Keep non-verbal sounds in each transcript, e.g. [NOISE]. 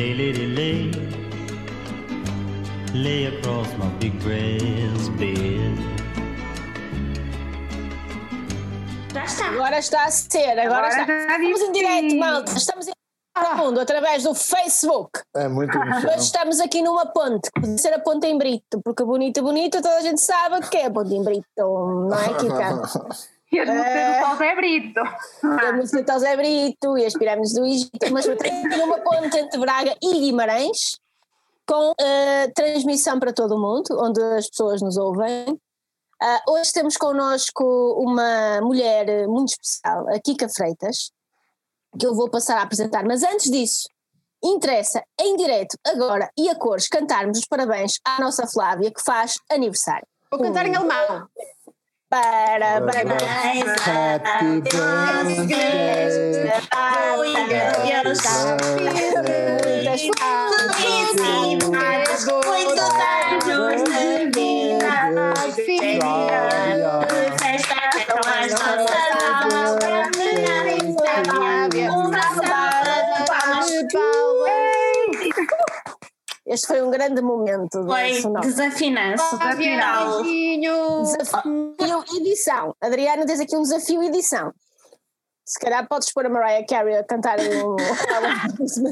Lay, lady, lay. Lay across my big brass bed. Já está. Agora está a ser, agora, Agora está. Estamos em direto, malta. Estamos em todo mundo através do Facebook. É muito emoção. Hoje estamos aqui numa ponte, que pode ser a ponte em Brito, porque bonito, bonito, toda a gente sabe que é a ponte em Brito, não é, Kika? [LAUGHS] E as músicas do Paulo Zé Brito. A música de José Brito e as pirâmides do Egito, mas estamos aqui numa ponte entre Braga e Guimarães, com eh, transmissão para todo o mundo, onde as pessoas nos ouvem. Ah, hoje temos connosco uma mulher muito especial, a Kika Freitas, que eu vou passar a apresentar, mas antes disso, interessa em direto, agora e a cores, cantarmos os parabéns à nossa Flávia, que faz aniversário. Vou cantar em alemão. Parabéns! Happy birthday. Muitas Felicidades, muitos anos de vida. Festa Este foi um grande momento. do Foi desafinança. Desafio edição. Adriana, tens aqui um desafio edição. Se calhar podes pôr a Mariah Carey a cantar um,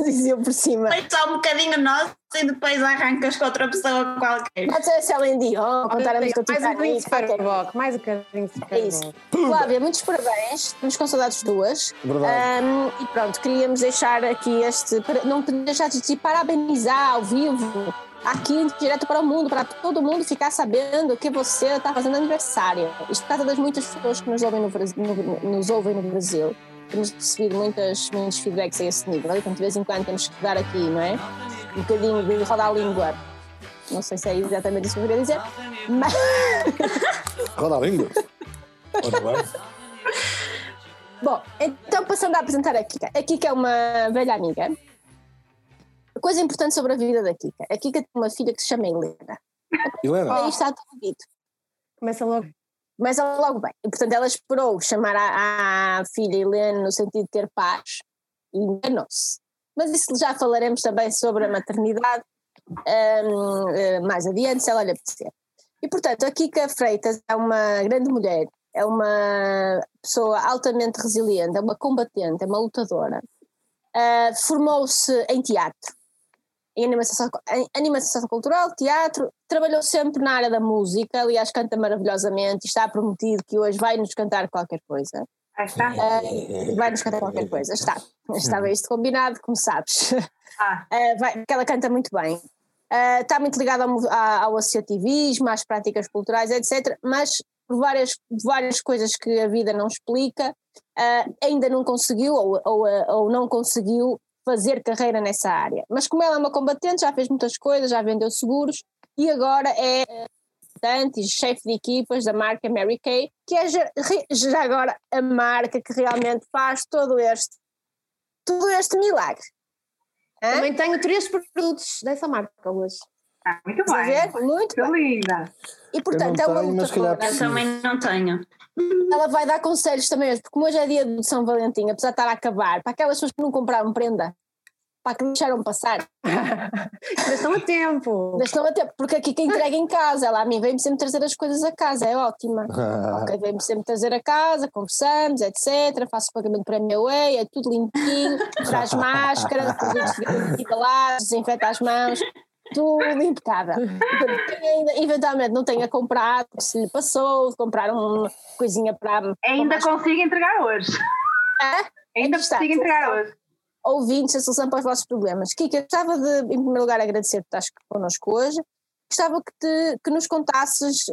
dizia por cima. Foi só um bocadinho nosso e depois arrancas com outra pessoa qualquer. Pode ser a Celine Dion, cantar a música do um Titanic. Mais um bocadinho de É isso. Flávia, muitos parabéns. Estamos com saudades duas. Verdade. E pronto, queríamos deixar aqui este. Não deixar de te parabenizar ao vivo, aqui direto para o mundo, para todo mundo ficar sabendo que você está fazendo aniversário. Isto por causa das muitas pessoas que nos ouvem no Brasil. no- nos ouvem no Brasil. Temos recebido muitas, muitos feedbacks a esse nível. Então, de vez em quando temos que dar aqui, não é? Um bocadinho de rodar a língua. Não sei se é exatamente isso que eu queria dizer, mas. [LAUGHS] Roda a língua. Bom, então passando a apresentar a Kika. A Kika é uma velha amiga. Coisa importante sobre a vida da Kika. A Kika tem uma filha que se chama Helena. Helena, Aí está tudo dito. Começa logo. Mas ela logo bem. E, portanto, ela esperou chamar a, a filha Helena no sentido de ter paz e enganou-se. Mas isso já falaremos também sobre a maternidade hum, eh, mais adiante, se ela lhe apetecer. E, portanto, a Kika Freitas é uma grande mulher, é uma pessoa altamente resiliente, é uma combatente, é uma lutadora. Ah, Formou-se em teatro, em animação, em animação cultural, teatro, trabalhou sempre na área da música, aliás, canta maravilhosamente e está prometido que hoje vai nos cantar qualquer coisa. Aí está. Ah, vai nos cantar qualquer coisa, está. Estava isto combinado, como sabes. Ah. Ah, vai- porque ela canta muito bem. Ah, está muito ligada ao, ao associativismo, às práticas culturais, etc. Mas por várias, várias coisas que a vida não explica, ah, ainda não conseguiu ou, ou, ah, ou não conseguiu fazer carreira nessa área. Mas como ela é uma combatente, já fez muitas coisas, já vendeu seguros e agora é representante e chefe de equipas da marca Mary Kay, que é já, já agora a marca que realmente faz todo este, todo este milagre. Hã? Também tenho três produtos dessa marca hoje. Ah, muito bem. Muito Que bem. linda. E portanto, é uma tenho, mas também não tenho. Ela vai dar conselhos também hoje, porque como hoje é dia de São Valentim, apesar de estar a acabar, para aquelas pessoas que não compraram prenda, para que deixaram passar, [LAUGHS] Ainda estão a tempo. ainda estão a ter, porque aqui quem entrega em casa, ela a mim vem-me sempre trazer as coisas a casa, é ótima. Ok, vem-me sempre trazer a casa, conversamos, etc. Faço pagamento para a minha way, é tudo limpinho, traz máscara, embalados, desinfeta as mãos, tudo impecável. Quem ainda eventualmente não tenha comprado, se lhe passou, comprar uma coisinha para. Ainda consigo entregar hoje. Ah, Ainda Aqui está, consigo entregar hoje. ouvintes a solução para os vossos problemas. Kika, gostava de, em primeiro lugar, agradecer por estás connosco hoje. Gostava que, te, que nos contasses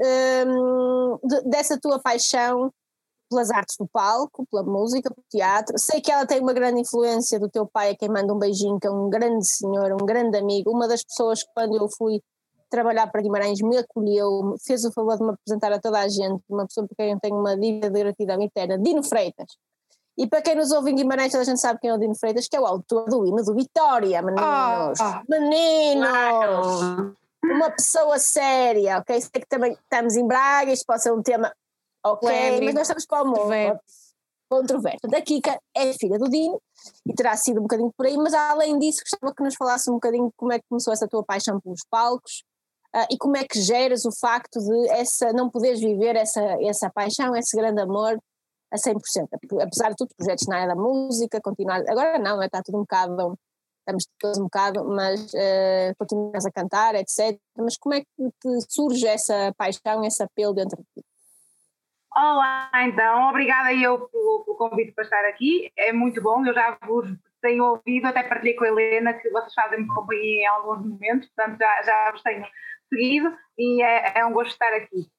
hum, de- dessa tua paixão pelas artes do palco, pela música, pelo teatro. Sei que ela tem uma grande influência do teu pai, a quem manda um beijinho, que é um grande senhor, um grande amigo, uma das pessoas que quando eu fui trabalhar para Guimarães me acolheu, fez o favor de me apresentar a toda a gente, uma pessoa por quem eu tenho uma dívida de gratidão eterna, Dino Freitas. E para quem nos ouve em Guimarães, toda a gente sabe quem é o Dino Freitas, que é o autor do hino do Vitória, meninos. Ah. Meninos! Claro. Uma pessoa séria, ok? Sei que também estamos em Braga, isto pode ser um tema ok, mas nós estamos para o mundo. Controverso. A Kika é filha do Dino e terá sido um bocadinho por aí, mas além disso gostava que nos falasse um bocadinho como é que começou essa tua paixão pelos palcos ah, e como é que geras o facto de essa, não poderes viver essa, essa paixão, esse grande amor a 100%. Apesar de tudo, projetos na área da música, continuar, agora não, está tudo um bocado, estamos todos um bocado, mas uh, continuas a cantar, etc. Mas como é que te surge essa paixão, esse apelo dentro de ti? Olá, então, obrigada eu pelo, pelo, convite para estar aqui, é muito bom, eu já vos tenho ouvido, até partilhei com a Helena que vocês fazem-me companhia em alguns momentos, portanto já, já vos tenho seguido e é, é um gosto estar aqui.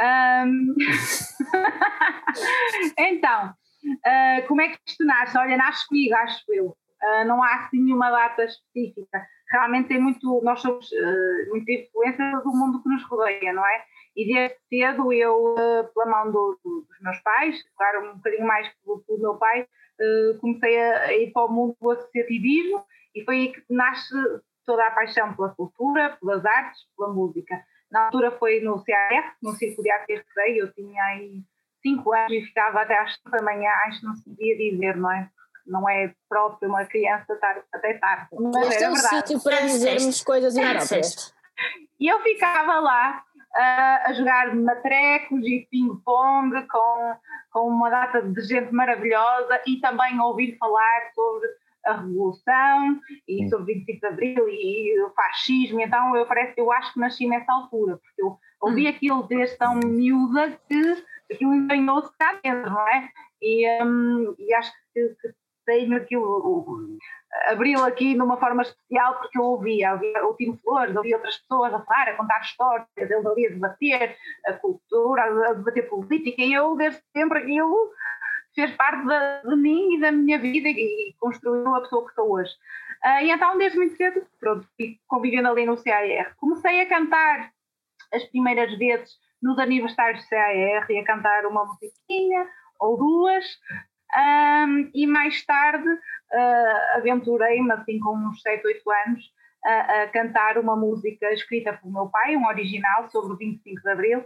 Um... [LAUGHS] então, uh, como é que isto nasce? Olha, nasce comigo, acho eu. Uh, não há assim nenhuma data específica. Realmente tem muito, nós somos uh, muita influência do mundo que nos rodeia, não é? E desde cedo eu, pela mão do, do, dos meus pais, claro, um bocadinho mais pelo, pelo meu pai, comecei a, ir para o mundo do associativismo e foi aí que nasce toda a paixão pela cultura, pelas artes, pela música. Na altura foi no CAR, no Círculo de Arte e eu tinha aí 5 anos e ficava até às 5 da manhã, acho que não se devia dizer, não é? Não é próprio uma criança estar até tarde. Mas é um sítio para dizermos coisas inapróprias. E eu ficava lá uh, a jogar matrecos e ping-pong com, com uma data de gente maravilhosa e também a ouvir falar sobre a Revolução e sobre 25 de Abril e, e o fascismo, então eu parece eu acho que nasci nessa altura, porque eu ouvi hum. aquilo desde tão miúda que aquilo entranhou-se cá dentro, não é? E, um, e acho que, que tenho aquilo, abriu aqui de uma forma especial porque eu ouvia, ouvia o Tino Flores, ouvia outras pessoas a falar, a contar histórias, eles ali a debater a cultura, a debater política, e eu desde sempre aquilo fez parte de, de, mim e da minha vida e, construiu a pessoa que sou hoje. Uh, e então, desde muito cedo, pronto, fui convivendo ali no CAR. Comecei a cantar as primeiras vezes nos aniversários do CAR e a cantar uma musiquinha ou duas. Um, e mais tarde uh, aventurei-me, assim com uns 7, 8 anos, a, a cantar uma música escrita pelo meu pai, um original sobre o 25 de Abril,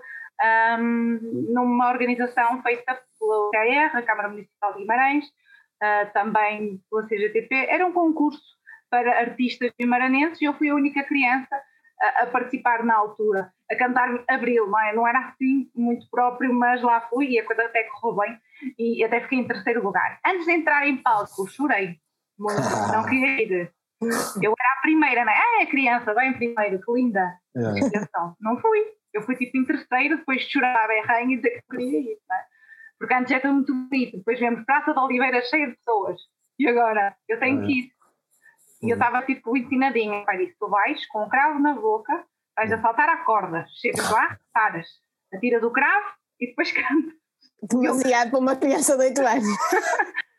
um, numa organização feita pela UKR, a Câmara Municipal de Guimarães, uh, também pela CGTP. Era um concurso para artistas guimaranenses e eu fui a única criança a, a participar na altura, a cantar Abril, não, é? não era assim muito próprio, mas lá fui e a coisa até correu bem e até fiquei em terceiro lugar. Antes de entrar em palco, chorei muito, não [LAUGHS] queria ir. Eu era a primeira, não é? Ah, é criança, bem primeiro, que linda. É. Não fui. Eu fui tipo em terceiro, depois chorava a berranho e dizer que queria ir, não é? Porque antes era muito bonito, depois vemos Praça de Oliveira cheia de pessoas. E agora? Eu tenho é. que ir. E eu estava tipo ensinadinha. Pai disse: Tu vais com um cravo na boca, vais a saltar a corda, chegas lá, paras, atiras o cravo e depois [LAUGHS] cantas. Demasiado para uma criança de 8 anos.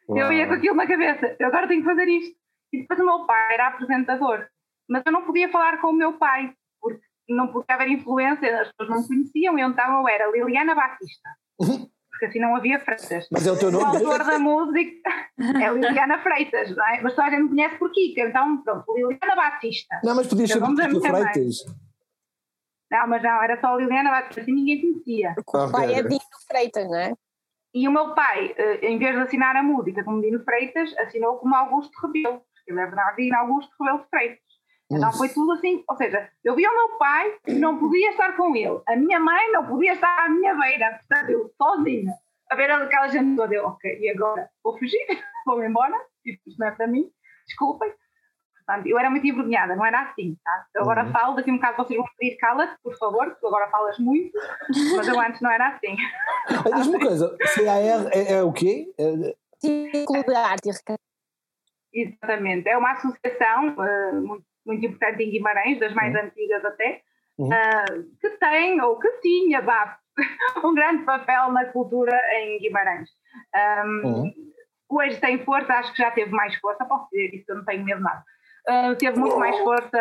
eu ia com aquilo na cabeça, eu agora tenho que fazer isto. E depois o meu pai era apresentador, mas eu não podia falar com o meu pai, porque não podia haver influência, as pessoas não me conheciam, e então eu era Liliana Batista. Porque assim não havia Freitas. Mas é o teu nome? O autor da música é Liliana Freitas, não é? Mas só a gente me conhece por Kika, então pronto, Liliana Batista. Não, mas podias ser Kika Freitas. Não, mas não, era só Liliana Batista, assim ninguém conhecia. O pai é Dino Freitas, não é? E o meu pai, eh, em vez de assinar a música como Dino Freitas, assinou como Augusto Rebelo, porque ele é Bernardino Augusto Rebelo de Freitas. Então foi tudo assim, ou seja, eu via o meu pai, não podia estar com ele, a minha mãe não podia estar à minha beira, portanto eu sozinha, a ver aquela gente toda, eu, ok, e agora vou fugir, [LAUGHS] vou-me embora, isto não é para mim, desculpem. Portanto, eu era muito envergonhada, não era assim, tá? Eu agora uhum. falo, daqui a um bocado vocês vão pedir cala por favor, porque tu agora falas muito, mas eu antes não era assim. Diz-me uma coisa, CAR é, é o quê? É... Círculo de Arte e Exatamente, é uma associação uh, muito muito importante em Guimarães, das mais uhum. antigas até, uhum. uh, que tem ou que tinha vá, [LAUGHS] um grande papel na cultura em Guimarães. Um, uhum. Hoje tem força, acho que já teve mais força, posso dizer isso, eu não tenho medo de nada. Uh, teve muito mais força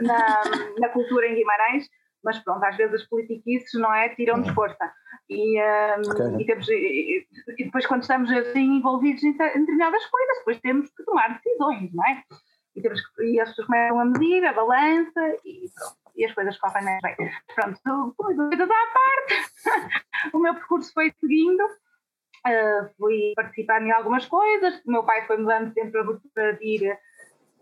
na, na cultura em Guimarães, mas pronto, às vezes as politiquices, não é, tiram-nos força. E, um, okay. e, temos, e, e, depois quando estamos assim envolvidos em, em determinadas coisas, depois temos que tomar decisões, não é? e, temos que, e as pessoas começam a medir a balança e pronto, e as coisas correm mais bem. Pronto, coisas à parte, [LAUGHS] o meu percurso foi seguindo Uh, fui participando em algumas coisas, o meu pai foi me dando sempre a abertura de ir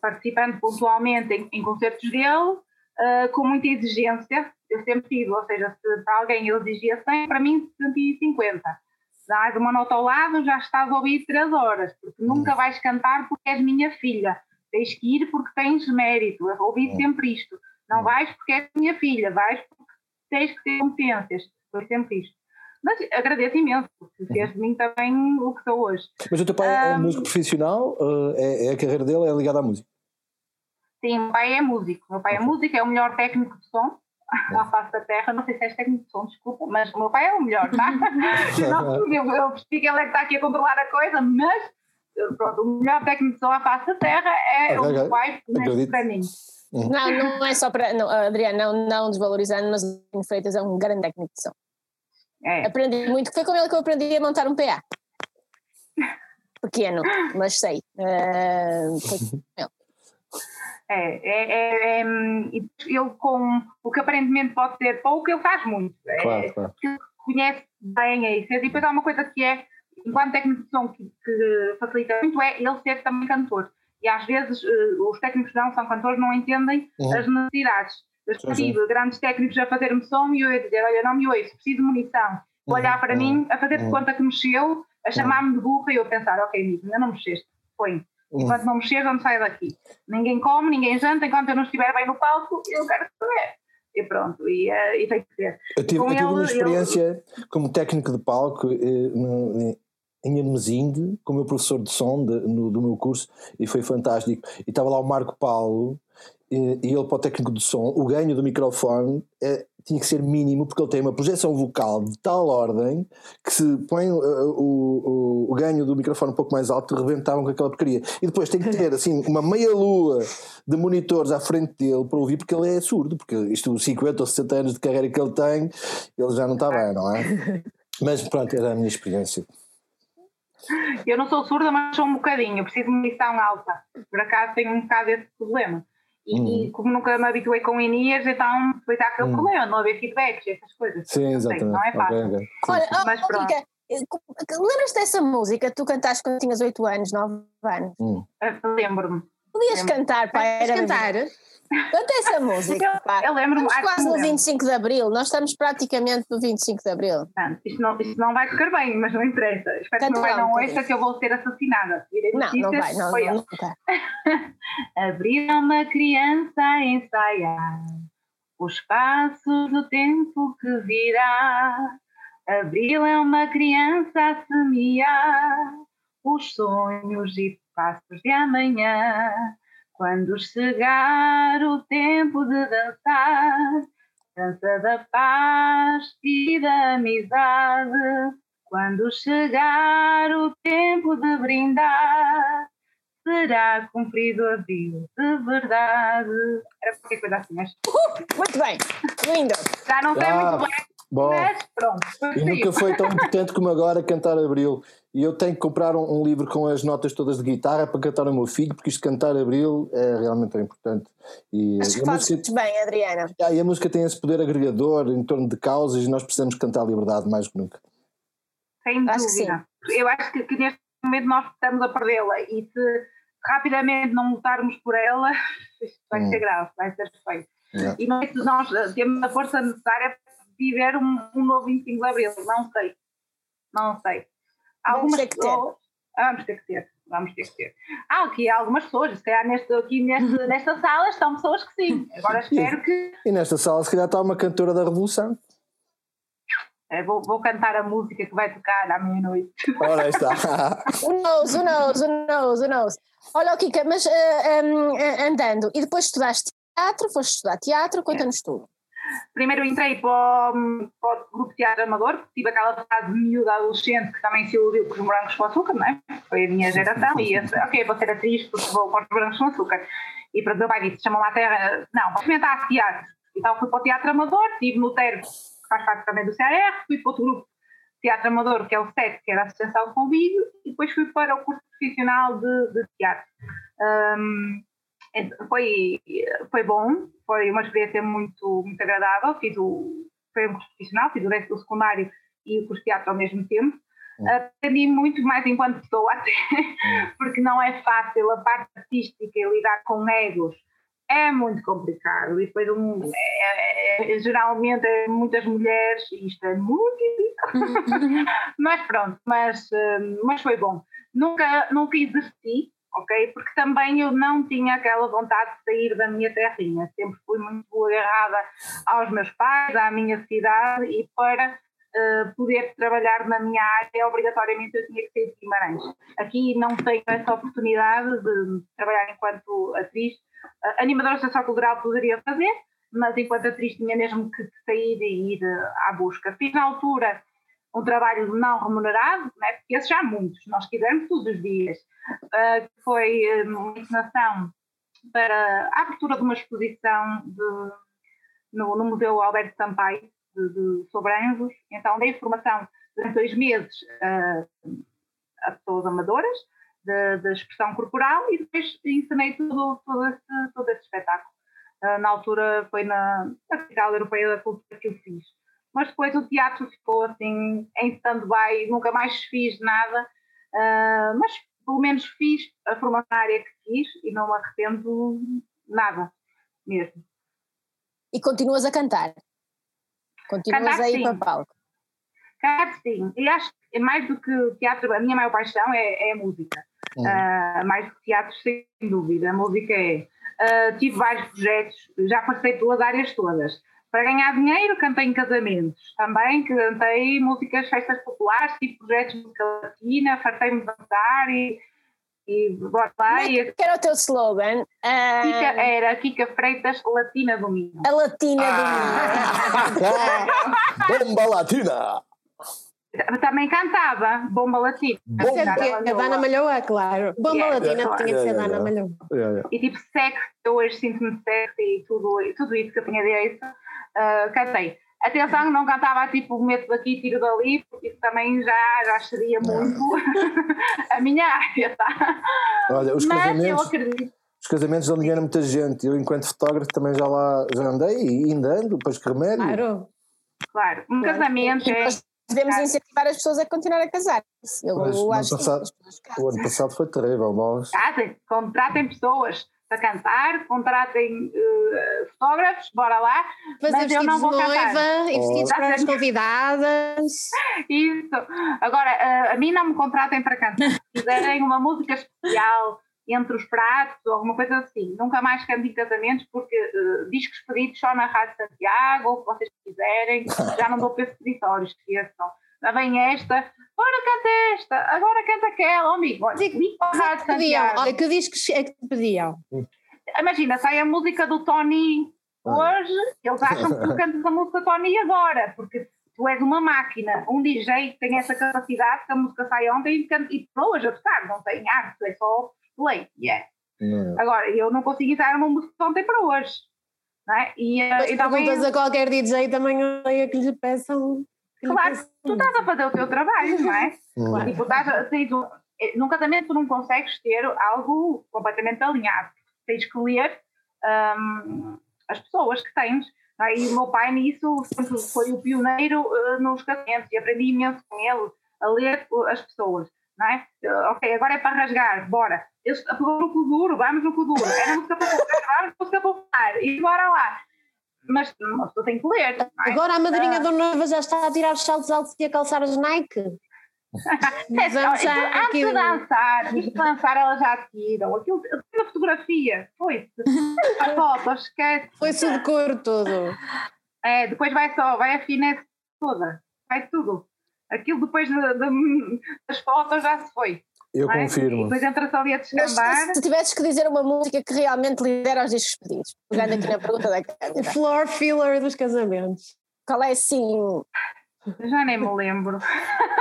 participando pontualmente em, em concertos dele, uh, com muita exigência, eu sempre tive, ou seja, se para alguém ele exigia 100, para mim 150. Dás uma nota ao lado, já estás a ouvir 3 horas, porque nunca vais cantar porque és minha filha, tens que ir porque tens mérito, eu ouvi sempre isto, não vais porque és minha filha, vais porque tens que ter competências, foi sempre isto. Mas agradeço imenso, porque fez de mim também o que sou hoje. Mas o teu pai é Um, músico profissional? Uh, é, é a carreira dele é ligada à música? Sim, o meu pai é músico. O meu pai é músico, é o melhor técnico de som à face da terra. Não sei se és técnico de som, desculpa, mas o meu pai é o melhor, tá? [LAUGHS] Não, eu, eu percebi que ele é que está aqui a controlar a coisa, mas pronto, o melhor técnico de som à face da terra é Ok, o meu pai, Acredito. para mim. Não, não é só para. Não, Adriano, não, não desvalorizando, mas o Freitas é um grande técnico de som. É. Aprendi muito, foi com ele que eu aprendi a montar um PA. [LAUGHS] Pequeno, mas sei. Eh, foi com ele. É, é, é, é, ele com o que aparentemente pode ser pouco, ele faz muito. É, Claro, claro. conhece bem a isso. E depois há uma coisa que é, enquanto técnico de som, que, que facilita muito, é ele ser também cantor. E às vezes eh, os técnicos não são cantores não entendem Uhum. as necessidades. Eu tive grandes técnicos a fazer-me som e eu ia dizer: Olha, não me ouço, preciso de munição. Vou olhar para Uhum. mim, a fazer de Uhum. conta que mexeu, a chamar-me de burra e eu pensar: Ok, amigo, ainda não mexeste, põe. Enquanto não mexer, não saio daqui. Ninguém come, ninguém janta, enquanto eu não estiver bem no palco, eu quero saber. E pronto, e, eh, e tem que ser. Eu tive, eu tive uma ele, experiência como técnico de palco eh, em Hermesinde, com o meu professor de som de- no- do meu curso, e foi fantástico. E estava lá o Marco Paulo, e, e ele para o técnico de som, o ganho do microfone eh, tinha que ser mínimo, porque ele tem uma projeção vocal de tal ordem que se põe eh, o, o, o ganho do microfone um pouco mais alto, rebentavam com aquela porcaria. E depois tem que ter [LAUGHS] assim uma meia lua de monitores à frente dele para ouvir, porque ele é surdo, porque isto, os 50 ou 60 anos de carreira que ele tem, ele já não está bem, não é? [LAUGHS] Mas pronto, era a minha experiência. Eu não sou surda, mas sou um bocadinho. Eu preciso de munição alta. Por acaso tenho um bocado esse problema. E, Uhum. e como nunca me habituei com inias, então depois há aquele Uhum. problema, não haver feedbacks, essas coisas. Sim, Eu exatamente. Não é fácil. ok. Sim, Olha, sim. Mas oh, pronto. Kika, eh, lembras-te dessa música que tu cantaste quando tinhas 8 anos, 9 anos? Hum. Ah, Lembro-me. Podias Lembro. cantar, pá, era cantar? Canta essa [LAUGHS] música, pá. Eu lembro-me. Estamos que quase no lembro. 25 de Abril, nós estamos praticamente no 25 de Abril. Portanto, isto, não, isto não vai correr bem, mas não interessa. Espero que meu pai lá um não ouça que eu vou ser assassinada. Não, não vai, não, foi não. [LAUGHS] Abrir uma criança a ensaiar os passos do tempo que virá. Abril é uma criança a semear os sonhos e passos de amanhã. Quando chegar o tempo de dançar, dança da paz e da amizade. Quando chegar o tempo de brindar, será cumprido abril de verdade. Era qualquer coisa assim, mas Muito bem, lindo. já não sei Ah, muito bem, Bom, mas pronto. e nunca foi tão importante como agora cantar Abril. E eu tenho que comprar um, um livro com as notas todas de guitarra para cantar ao meu filho, porque isto cantar Abril é realmente importante. E, Acho que a fazes música, bem, Adriana. ah, e a música tem esse poder agregador em torno de causas e nós precisamos cantar a liberdade mais que nunca. Sem Acho que dúvida. Eu acho que, que neste momento nós estamos a perdê-la e se rapidamente não lutarmos por ela, isto vai Hum. ser grave, vai ser feio. Yeah. E não sei se nós temos a força necessária para viver um, um novo 25 de Abril, não sei. Não sei. Vamos ter que ter. pessoas- Ah, Vamos ter que ter. Vamos ter que ter. Há aqui algumas pessoas, se calhar neste, aqui neste, nesta sala estão pessoas que sim. Agora espero que E nesta sala, se calhar, está uma cantora da Revolução. Eh, vou, vou cantar a música que vai tocar à meia-noite. Ora, aí está. [LAUGHS] Who knows, who knows, who knows, who knows. Olha, Kika, mas em, eh, andando, e depois estudaste teatro, foste estudar teatro, conta-nos tudo. Primeiro entrei para o, para o grupo de teatro amador, porque tive aquela fase miúda adolescente que também se iludiu com os morangos com açúcar, não é? Foi a minha geração e esse, ok, vou ser atriz porque vou para os morangos com açúcar. E para o meu pai disse, chamou-me à terra, não, vou experimentar teatro. Então fui para o teatro amador, estive no TER, que faz parte também do CAR, fui para outro grupo de teatro amador, que é o SET, que era a Associação ao Convívio, e depois fui para o curso profissional de, de teatro. Então, foi, foi bom, foi uma experiência muito, muito agradável. Fiz o, foi um curso profissional, fiz o resto do secundário e o curso de teatro ao mesmo tempo. Aprendi muito mais enquanto pessoa até, [LAUGHS] porque não é fácil a parte artística e lidar com egos. É muito complicado e depois um, é- é- geralmente é muitas mulheres e isto é muito difícil. [LAUGHS] mas pronto, mas, eh, mas foi bom. Nunca, nunca exerci, ok? Porque também eu não tinha aquela vontade de sair da minha terrinha. Sempre fui muito agarrada aos meus pais, à minha cidade e para eh, poder trabalhar na minha área, obrigatoriamente eu tinha que sair de Guimarães. Aqui não tenho essa oportunidade de trabalhar enquanto atriz. Uh, animadora social cultural poderia fazer, mas enquanto atriz tinha mesmo que sair e ir eh, à busca. Fiz na altura um trabalho não remunerado, né, porque esses já há muitos, nós quisermos todos os dias, uh, foi eh, uma encenação para a abertura de uma exposição de- no, no Museu Alberto Sampaio, de, de, sobre anjos. Então, dei formação durante dois meses uh, a pessoas amadoras de, de expressão corporal e depois ensinei todo, todo, esse, todo esse espetáculo. Uh, na altura foi na, na Capital Europeia da Cultura que eu fiz. Mas depois o teatro ficou assim em stand-by, nunca mais fiz nada, uh, mas pelo menos fiz a formação na área que fiz e não me arrependo nada mesmo. E continuas a cantar. Continuas Cantar, a ir sim. para palco. Que sim. E acho que mais do que teatro, a minha maior paixão é, é a música. Ah, mais que teatro, sem dúvida. A música é. Ah, tive vários projetos, já passei pelas áreas todas. Para ganhar dinheiro, cantei em casamentos. Também cantei músicas, festas populares, tive projetos de música latina, fartei-me de dançar e, e bora lá. É E que era o teu slogan? Ah, Kika, era Kika Freitas Latina do Minho. a latina Ah. do mundo. [LAUGHS] Bomba Latina! Também cantava Bomba Latina. Bom. Sempre que a Dana Malhoa, claro. Bomba Yeah, Latina yeah, tinha que ser yeah, Dana yeah. Malhoa. Yeah, yeah. e tipo sexy, eu hoje sinto-me sexy e tudo, e tudo isso que eu tinha direito, ah, cantei. Atenção, não cantava tipo meto daqui, tiro dali, porque isso também já, já seria muito [LAUGHS] a minha área, tá? Olha, os Mas eu casamentos, acredito. os casamentos dão dinheiro a muita gente. Eu, enquanto fotógrafo, também já lá já andei e ainda ando, depois que remédio. Claro. Claro, um Claro. casamento é. Nós devemos incentivar as pessoas a continuar a casar. Eu, Mas acho passado- que O ano passado foi terrível, mas Casem, contratem pessoas para cantar, contratem eh, fotógrafos, bora lá. Fazer Mas eu vestidos não de vou cantar. noiva e vestidos Oh. para as convidadas. Isso. Agora, eh, a mim não me contratem para cantar. Se quiserem uma música especial entre os pratos ou alguma coisa assim, nunca mais canto em casamentos porque eh, discos pedidos só na Rádio Santiago, ou o que vocês quiserem, já não dou para esse território, esqueçam. Já vem esta, agora canta esta, agora canta aquela, oh, amigo, olha, liga para a Rádio Pediam, Santiago. olha, que discos é que te pediam? Imagina, sai a música do Tony hoje, eles acham que tu [LAUGHS] cantas a música do Tony agora, porque tu és uma máquina, um DJ que tem essa capacidade, que a música sai ontem e, canta- e hoje a tocar, não tem arte, é só play. Yeah. não. Agora, eu não consigo entrar uma música de ontem para hoje. Não é? E, eh, Mas e também, perguntas a qualquer DJ também olha que lhe peçam. que lhe claro, peçam. tu estás a fazer o teu trabalho, não é? [LAUGHS] Hum. Tipo, estás a, tens um- eh, num casamento tu não consegues ter algo completamente alinhado. Tens que ler hum, as pessoas que tens. é? E o meu pai nisso sempre foi o pioneiro eh, nos casamentos e aprendi imenso com ele a ler uh, as pessoas. Não é? Ok, agora é para rasgar, bora. Eles pegou no cu duro, vamos no cu duro. Era música para tocar, [LAUGHS] vamos música para falar. E bora lá. Mas uma pessoa tem que ler. é? Agora a madrinha da noiva já está a tirar os saltos altos e a calçar as Nike. [LAUGHS] É, já antes aqui- de dançar, antes de dançar elas já tiram. Aquilo, aquela fotografia, foi-se. As [LAUGHS] fotos, esquece. Foi-se o decoro todo. É, depois vai só, vai a finesse toda, vai tudo. Aquilo depois de- de- das fotos já se foi. Eu é? E confirmo. depois entra-se ali a Mas descambar. se tivesses que dizer uma música que realmente lidera os discos pedidos, pegando aqui na pergunta da O floor filler dos casamentos. qual é assim? Já nem me lembro.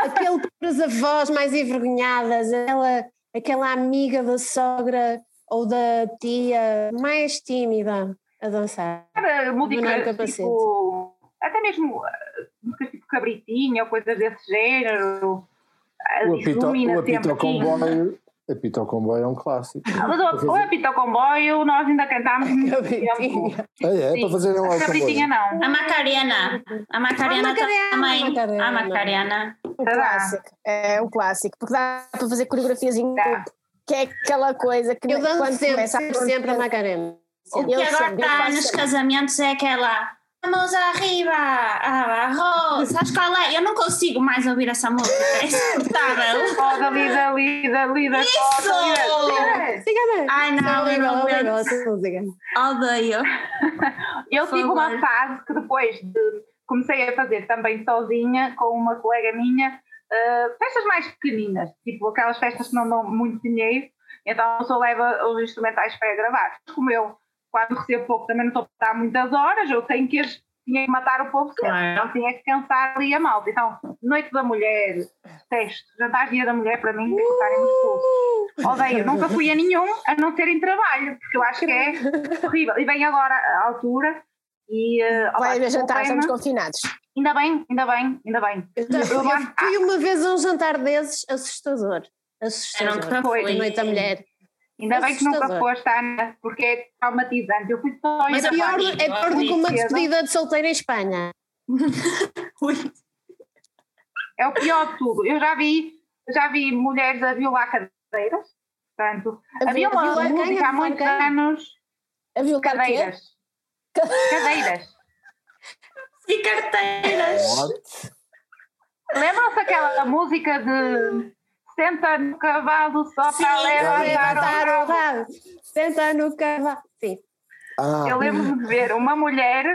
Aquele para as avós mais envergonhadas, aquela, aquela amiga da sogra ou da tia mais tímida a dançar. Era música capacete. tipo. Até mesmo cabritinha ou coisas desse género. O apito, ilumina o apito ao comboio, apito ao comboio é um clássico. Ah, Mas o, o apito ao comboio nós ainda cantámos [LAUGHS] muito tempo. Cabritinha. Ah, é, Sim. para fazerem lá A cabritinha comboio. não. A Macarena. A Macarena A Macarena, também. a Macarena. A Macarena. O Será? clássico. É o clássico. Porque dá para fazer coreografias em grupo. Que é aquela coisa que Eu danço quando sempre, começa a sempre, sempre a Macarena. O que agora está nos casamentos é aquela Vamos arriba, ah, arroz, sabes qual é? Eu não consigo mais ouvir essa música, é insuportável. [LAUGHS] Roda, lida, lida, lida, lida. Siga-me. Ai não, eu não aguento. Odeio. [LAUGHS] Eu tive uma fase que depois de comecei a fazer também sozinha com uma colega minha eh, festas mais pequeninas, tipo aquelas festas que não dão muito dinheiro, então a pessoa leva os instrumentais para gravar. Como eu, quando recebo pouco, também não estou a dar muitas horas, eu tenho que, tinha que matar o povo cedo, Claro. então tinha que cansar ali a malta. Então, Noite da Mulher, texto, jantar dia da mulher, para mim, é cortarem os pulsos. Odeio, [LAUGHS] nunca fui a nenhum a não ser em trabalho, porque eu acho que é horrível. E vem agora a altura e. opá, Vai haver jantar, estamos confinados. Ainda bem, ainda bem, ainda bem. Eu, Eu fui uma vez a um jantar desses assustador. Assustador. nunca Foi, Da fui. noite da mulher. Ainda bem que nunca foste, Ana, porque é traumatizante. Eu fui só em Mas É pior, é pior do que uma despedida de solteira em Espanha. [LAUGHS] É o pior de tudo. Eu já vi, já vi mulheres a violar cadeiras. Portanto, A havia vi- a uma violar quem? música A há muitos quem? anos. A violar quê? Cadeiras. Cadeiras. [LAUGHS] E carteiras. Lembram-se aquela música de Senta no cavalo só Sim, para levantar o o rabo. Senta no cavalo. Sim. Ah, Eu lembro-me de ver uma mulher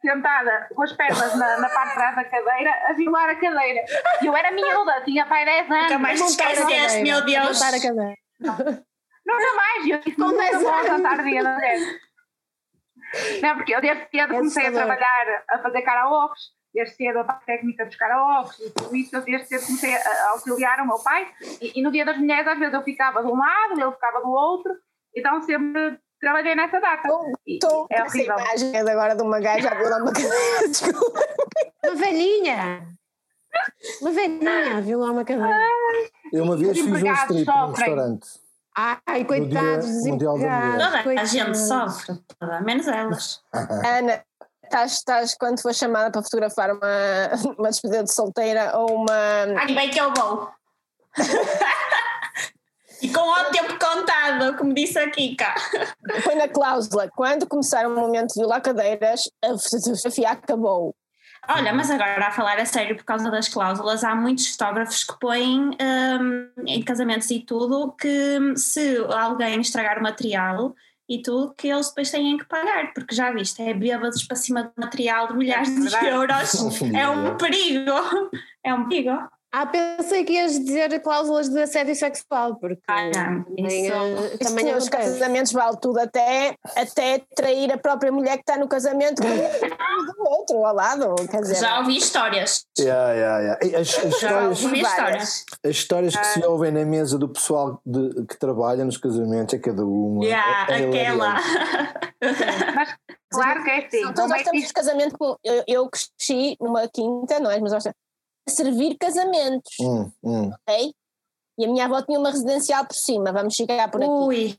sentada com as pernas na, na parte de trás da cadeira a violar a cadeira. E eu era miúda, tinha pai 10 anos. Nunca mais te esqueceste, meu Deus. A cadeira. Nunca mais, e eu disse, Com nunca 10 vou anos. cantar dia da mulher. Não, porque eu desde cedo comecei a trabalhar, a fazer karaokes, desde cedo a técnica dos karaokes e tudo isso, eu desde cedo comecei a a auxiliar o meu pai, e, e no dia das mulheres às vezes eu ficava de um lado, ele ficava do outro, então sempre trabalhei nessa data. Estou é com essa horrível. imagem agora de uma gaja a violar uma cadeira. [LAUGHS] Desculpa. Uma velhinha. Uma velhinha, viu lá uma cadeira. eu uma vez fiz um strip num sofrem. restaurante. Ai, coitados dos Dia Mundial da Mulher. empregados. Toda a gente sofre, toda, menos elas. Ana, estás, estás quando for chamada para fotografar uma, [LAUGHS] uma despedida de solteira ou uma. Ai, bem que eu vou. e com o tempo contado, como disse a Kika. Põe na cláusula, quando começar o momento de violar cadeiras, a fotografia acabou. Olha, mas agora a falar a sério, por causa das cláusulas, há muitos fotógrafos que põem hum, em casamentos e tudo que se alguém estragar o material e tudo, que eles depois têm que pagar, porque já viste, é bêbados para cima de material de milhares de Verdade. euros. [LAUGHS] É um perigo. É um perigo. Ah, pensei que ias dizer cláusulas de assédio sexual, porque Ah, não, também, isso- eh, também casamentos vale tudo, até, até trair a própria mulher que está no casamento com [LAUGHS] o outro ao lado. Quer dizer, Já ouvi histórias. Yeah, yeah, yeah. As, as Já histórias, ouvi histórias. as histórias que se Ah. ouvem na mesa do pessoal de- que trabalha nos casamentos é cada uma. Yeah, é, é aquela. [LAUGHS] Mas claro que é assim. Todos Não nós com- Eu, eu cresci numa quinta, não é? Mas nós a servir casamentos, Hum, hum. ok? E a minha avó tinha uma residencial por cima, vamos chegar por aqui. Ui,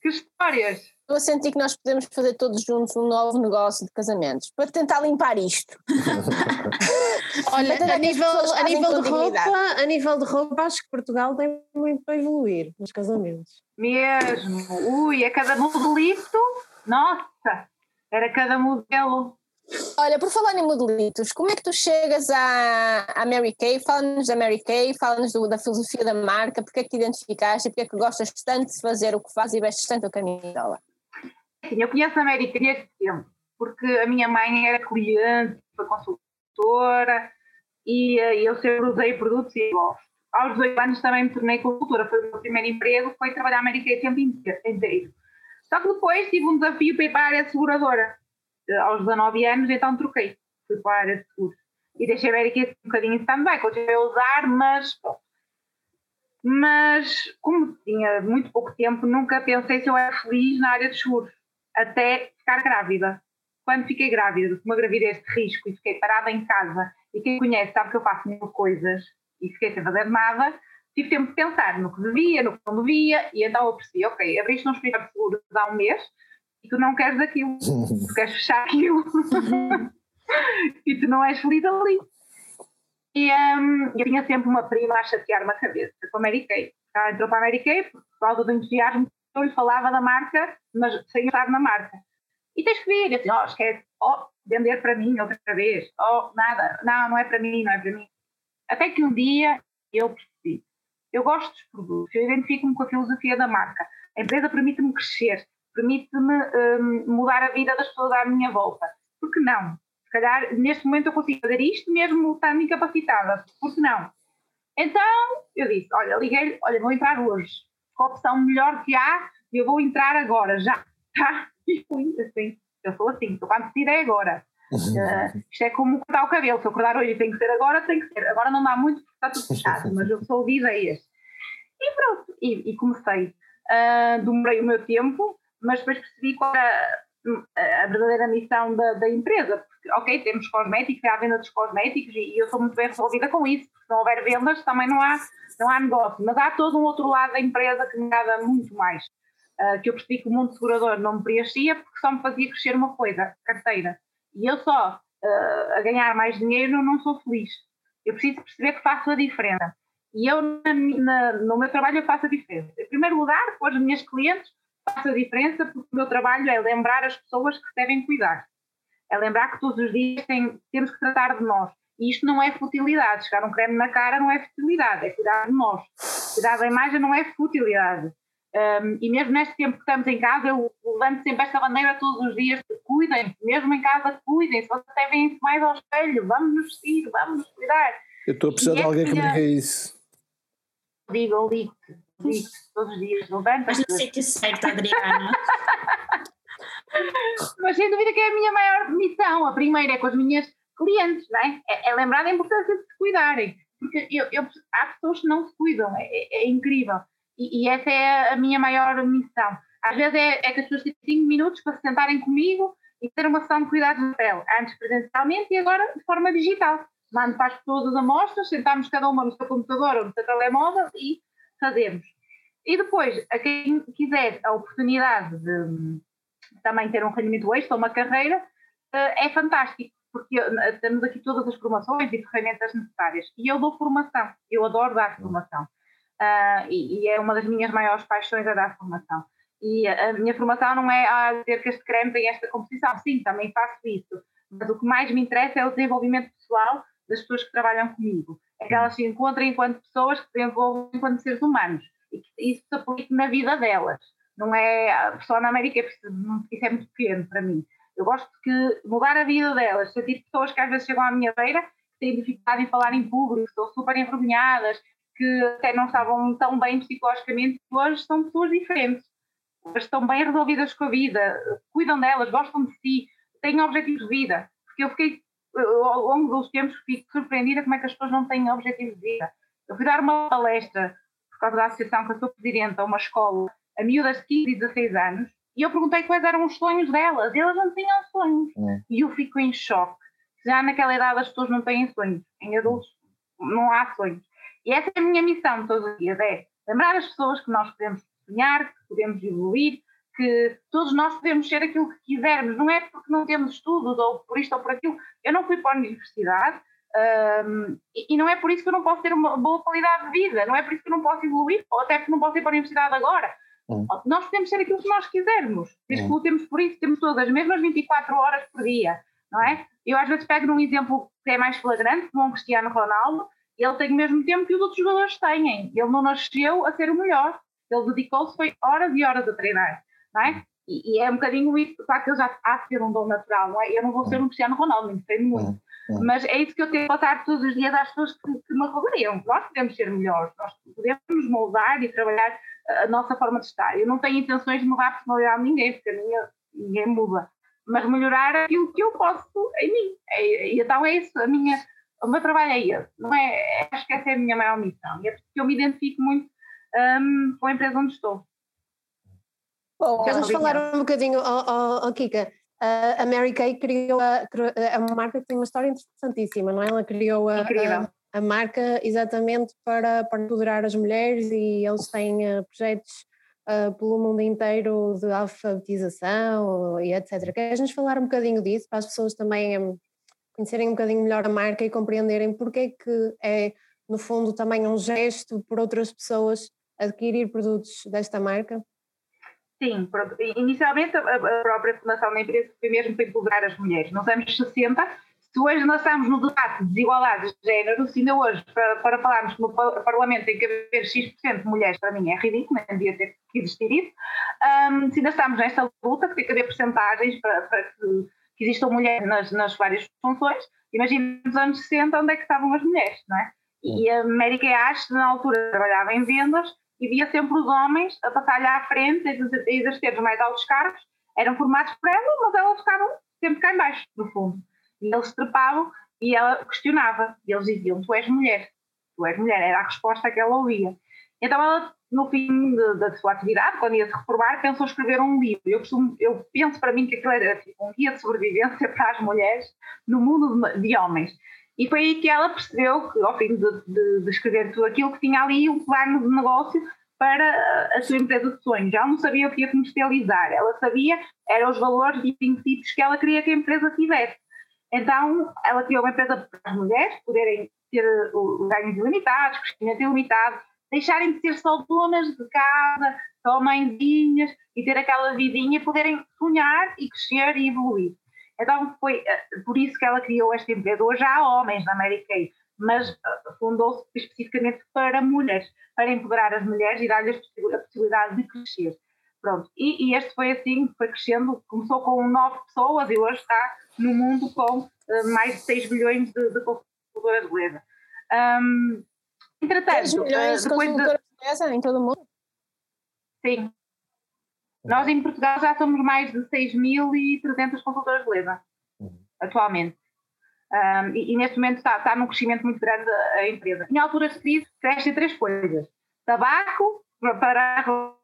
que histórias. Estou a sentir que nós podemos fazer todos juntos um novo negócio de casamentos para tentar limpar isto. [LAUGHS] Olha, a nível, a nível de roupa, a nível de roupa, acho que Portugal tem muito para evoluir nos casamentos. Mesmo. Ui, a cada modelito. Nossa, era cada modelo. Olha, por falar em modelitos, como é que tu chegas à, à Mary Kay? Fala-nos da Mary Kay, fala-nos da filosofia da marca, porque é que te identificaste e porque é que gostas tanto de fazer o que fazes e vestes tanto a camisola? Sim, eu conheço a América desde tempo, porque a minha mãe era cliente, foi consultora e eh, eu sempre usei produtos e gosto. Aos 18 anos também me tornei consultora, foi o meu primeiro emprego, foi trabalhar a América o tempo inte- inteiro. Só que depois tive um desafio para ir para a área seguradora. Eh, Aos 19 anos, então troquei, fui para a área de seguros. E deixei a América um bocadinho stand-by, continuei a usar, mas. Mas, como tinha muito pouco tempo, nunca pensei se eu era feliz na área de seguros até ficar grávida. Quando fiquei grávida, uma gravidez de risco e fiquei parada em casa, e quem conhece sabe que eu faço mil coisas e fiquei sem fazer nada, tive tempo de pensar no que devia, no que não devia, e então eu percebi, ok, abriste um escritório de seguros há um mês e tu não queres aquilo, [LAUGHS] tu queres fechar aquilo. [LAUGHS] e tu não és feliz ali. E um, eu tinha sempre uma prima a chatear-me a cabeça com a Mary Kay. Ela entrou para a Mary Kay por causa do entusiasmo eu lhe falava da marca, mas sem estar na marca. E tens que vir, eu disse, oh, esquece, oh, vender para mim outra vez, oh, nada, não, não é para mim, não é para mim. Até que um dia eu percebi, eu gosto dos produtos, eu identifico-me com a filosofia da marca, a empresa permite-me crescer, permite-me um, mudar a vida das pessoas à minha volta. Por que não? Se calhar neste momento eu consigo fazer isto mesmo estando incapacitada, por que não? Então eu disse, olha, liguei, olha, vou entrar hoje, qual opção melhor que há, eu vou entrar agora, já, [LAUGHS] tá? E fui assim, eu sou assim, estou quando decidir é agora. Uh, isto é como cortar o cabelo, se eu cortar hoje tem que ser agora, tem que ser. Agora não dá muito porque está tudo fechado, mas eu sou de ideias. E pronto, e, e comecei. Uh, demorei o meu tempo, mas depois percebi qual era a verdadeira missão da, da, empresa. Porque, ok, temos cosméticos, há venda dos cosméticos e, e eu sou muito bem resolvida com isso, se não houver vendas também não há, não há negócio. Mas há todo um outro lado da empresa que me agrada muito mais uh, que eu percebi que o mundo segurador não me preenchia porque só me fazia crescer uma coisa, carteira. E eu só uh, a ganhar mais dinheiro não sou feliz. Eu preciso perceber que faço a diferença. E eu, na, na, no meu trabalho, eu faço a diferença. Em primeiro lugar, com as minhas clientes, faço a diferença porque o meu trabalho é lembrar as pessoas que devem cuidar. É lembrar que todos os dias tem, temos que tratar de nós. E isto não é futilidade. Chegar um creme na cara não é futilidade, é cuidar de nós. Cuidar da imagem não é futilidade. Um, e mesmo neste tempo que estamos em casa, eu levanto sempre esta bandeira todos os dias: cuidem, mesmo em casa, cuidem. Se vocês devem mais ao espelho, vamos nos vestir, vamos nos cuidar. Eu estou a precisar de é alguém que me diga isso. Digo, ligo-te, todos os dias, levanta. Mas não sei que certo, Adriana. [LAUGHS] Mas sem dúvida que é a minha maior missão. A primeira é com as minhas clientes, não é? É, é lembrar da importância de se cuidarem. Porque eu, eu, há pessoas que não se cuidam, é, é, é incrível. E, e, essa é a minha maior missão. Às vezes é, é que as pessoas têm 5 minutos para se sentarem comigo e ter uma sessão de cuidados de pele, antes presencialmente e agora de forma digital. Mando para as pessoas as amostras, sentamos cada uma no seu computador ou no seu telemóvel e fazemos. E depois, a quem quiser a oportunidade de também ter um rendimento extra, uma carreira, eh, é fantástico, porque eh, temos aqui todas as formações e ferramentas necessárias. E eu dou formação, eu adoro dar formação uh, e, é uma das minhas maiores paixões a dar formação. E a, a minha formação não é a dizer que este creme tem esta composição, sim, também faço isso, mas o que mais me interessa é o desenvolvimento pessoal das pessoas que trabalham comigo. É que elas se encontrem enquanto pessoas que se desenvolvem enquanto seres humanos e que isso se aplique na vida delas. Não é só na América, isso é muito pequeno para mim. Eu gosto de mudar a vida delas, sentir pessoas que às vezes chegam à minha beira que têm dificuldade em falar em público, estão super envergonhadas, que até não estavam tão bem psicologicamente, hoje são pessoas diferentes. Estão bem resolvidas com a vida, cuidam delas, gostam de si, têm objetivos de vida. Porque eu fiquei, ao longo dos tempos, fico surpreendida como é que as pessoas não têm objetivos de vida. Eu fui dar uma palestra, por causa da associação que eu sou presidente, a uma escola, a miúdas de 15 e 16 anos, e eu perguntei quais eram os sonhos delas, e elas não tinham sonhos. É. E eu fico em choque. Já naquela idade as pessoas não têm sonhos, em adultos não há sonhos. E essa é a minha missão todos os dias, é lembrar as pessoas que nós podemos sonhar, que podemos evoluir, que todos nós podemos ser aquilo que quisermos, não é porque não temos estudos ou por isto ou por aquilo. Eu não fui para a universidade um, e, e, não é por isso que eu não posso ter uma boa qualidade de vida, não é por isso que eu não posso evoluir, ou até porque não posso ir para a universidade agora. Hum. Nós podemos ser aquilo que nós quisermos, desde hum. que lutemos por isso, temos todas as mesmas 24 horas por dia, não é? Eu às vezes pego num exemplo que é mais flagrante, como um Cristiano Ronaldo, ele tem o mesmo tempo que os outros jogadores têm. Ele não nasceu a ser o melhor. Ele dedicou-se foi horas e horas a treinar, não é? E, e, é um bocadinho isso, claro que ele já há de ser um dom natural, não é? Eu não vou ser um Cristiano Ronaldo, nem treino muito. Mas é isso que eu tenho que passar todos os dias às pessoas que, que me rodeiam. Nós podemos ser melhores, nós podemos moldar e trabalhar a nossa forma de estar. Eu não tenho intenções de mudar a personalidade de ninguém, porque a minha ninguém muda. Mas melhorar aquilo que eu posso em mim. E, e então é isso, a minha o meu trabalho é esse, não é? Acho que essa é a minha maior missão e é porque eu me identifico muito um, com a empresa onde estou. Bom, vamos falar um bocadinho, oh, oh, oh Kika. Uh, a Mary Kay criou a, uma marca que tem uma história interessantíssima, não é? Ela criou a, a, a, marca exatamente para, para empoderar as mulheres e eles têm uh, projetos uh, pelo mundo inteiro de alfabetização e etc. Queres nos falar um bocadinho disso para as pessoas também um, conhecerem um bocadinho melhor a marca e compreenderem porque é que é, no fundo, também um gesto por outras pessoas adquirir produtos desta marca? Sim, inicialmente a própria fundação da empresa foi mesmo para empoderar as mulheres. Nos anos 60, se hoje nós estamos no debate de desigualdade de género, se ainda hoje, para, para falarmos que no Parlamento tem que haver X% de mulheres, para mim é ridículo, nem devia ter que existir isso. Um, se ainda estamos nesta luta, que tem que haver percentagens para, para que, que, existam mulheres nas, nas várias funções, imagina nos anos 60 onde é que estavam as mulheres, não é? E a América Ash, na altura, trabalhava em vendas e via sempre os homens a passar-lhe à frente, a exercer os mais altos cargos, eram formados por ela, mas elas ficavam sempre cá embaixo, no fundo. E eles trepavam e ela questionava. E eles diziam: Tu és mulher, tu és mulher. Era a resposta que ela ouvia. Então ela, no fim de, da sua atividade, quando ia se reformar, pensou escrever um livro. Eu, costumo, eu penso para mim que aquilo era tipo um guia de sobrevivência [LAUGHS] para as mulheres no mundo de, de homens. E foi aí que ela percebeu que, ao fim de, de, de, escrever tudo aquilo, que tinha ali um plano de negócio para a sua empresa de sonhos. Ela não sabia o que ia comercializar, ela sabia, eram os valores e princípios que ela queria que a empresa tivesse. Então, ela criou uma empresa para as mulheres poderem ter ganhos ilimitados, crescimento ilimitado, deixarem de ser só donas de casa, só mãezinhas e ter aquela vidinha, poderem sonhar e crescer e evoluir. Então, foi eh, por isso que ela criou esta empresa. Hoje há homens na América, mas eh, fundou-se especificamente para mulheres, para empoderar as mulheres e dar-lhes a possibilidade de crescer. Pronto, e, e, este foi assim, foi crescendo, começou com nove pessoas e hoje está no mundo com uh, mais de 6 bilhões de, de consultoras beleza. Um, entretanto, 6 milhões uh, de consultoras de beleza em todo o mundo? Sim. Nós em Portugal já somos mais de 6.300 consultoras de beleza, uhum. atualmente. Um, e, e, neste momento está, está num crescimento muito grande a, a empresa. Em alturas de crise, crescem três coisas: tabaco para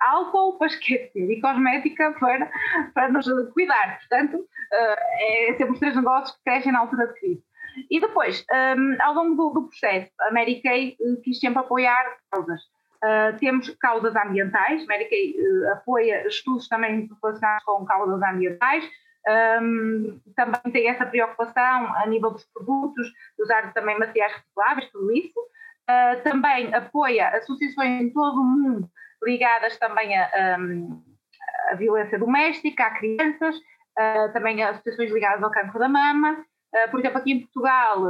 álcool para esquecer e cosmética para, para nos cuidar. Portanto, eh, é sempre os três negócios que crescem na altura de crise. E depois, um, ao longo do, do, processo, a Mary Kay eh, quis sempre apoiar causas. Uh, temos causas ambientais, a Kay uh, apoia estudos também relacionados com causas ambientais, um, também tem essa preocupação a nível dos produtos, usar também materiais recicláveis, tudo isso. Uh, também apoia associações em todo o mundo ligadas também a, um, a violência doméstica, a crianças, uh, também a associações ligadas ao cancro da mama. Uh, por exemplo, aqui em Portugal,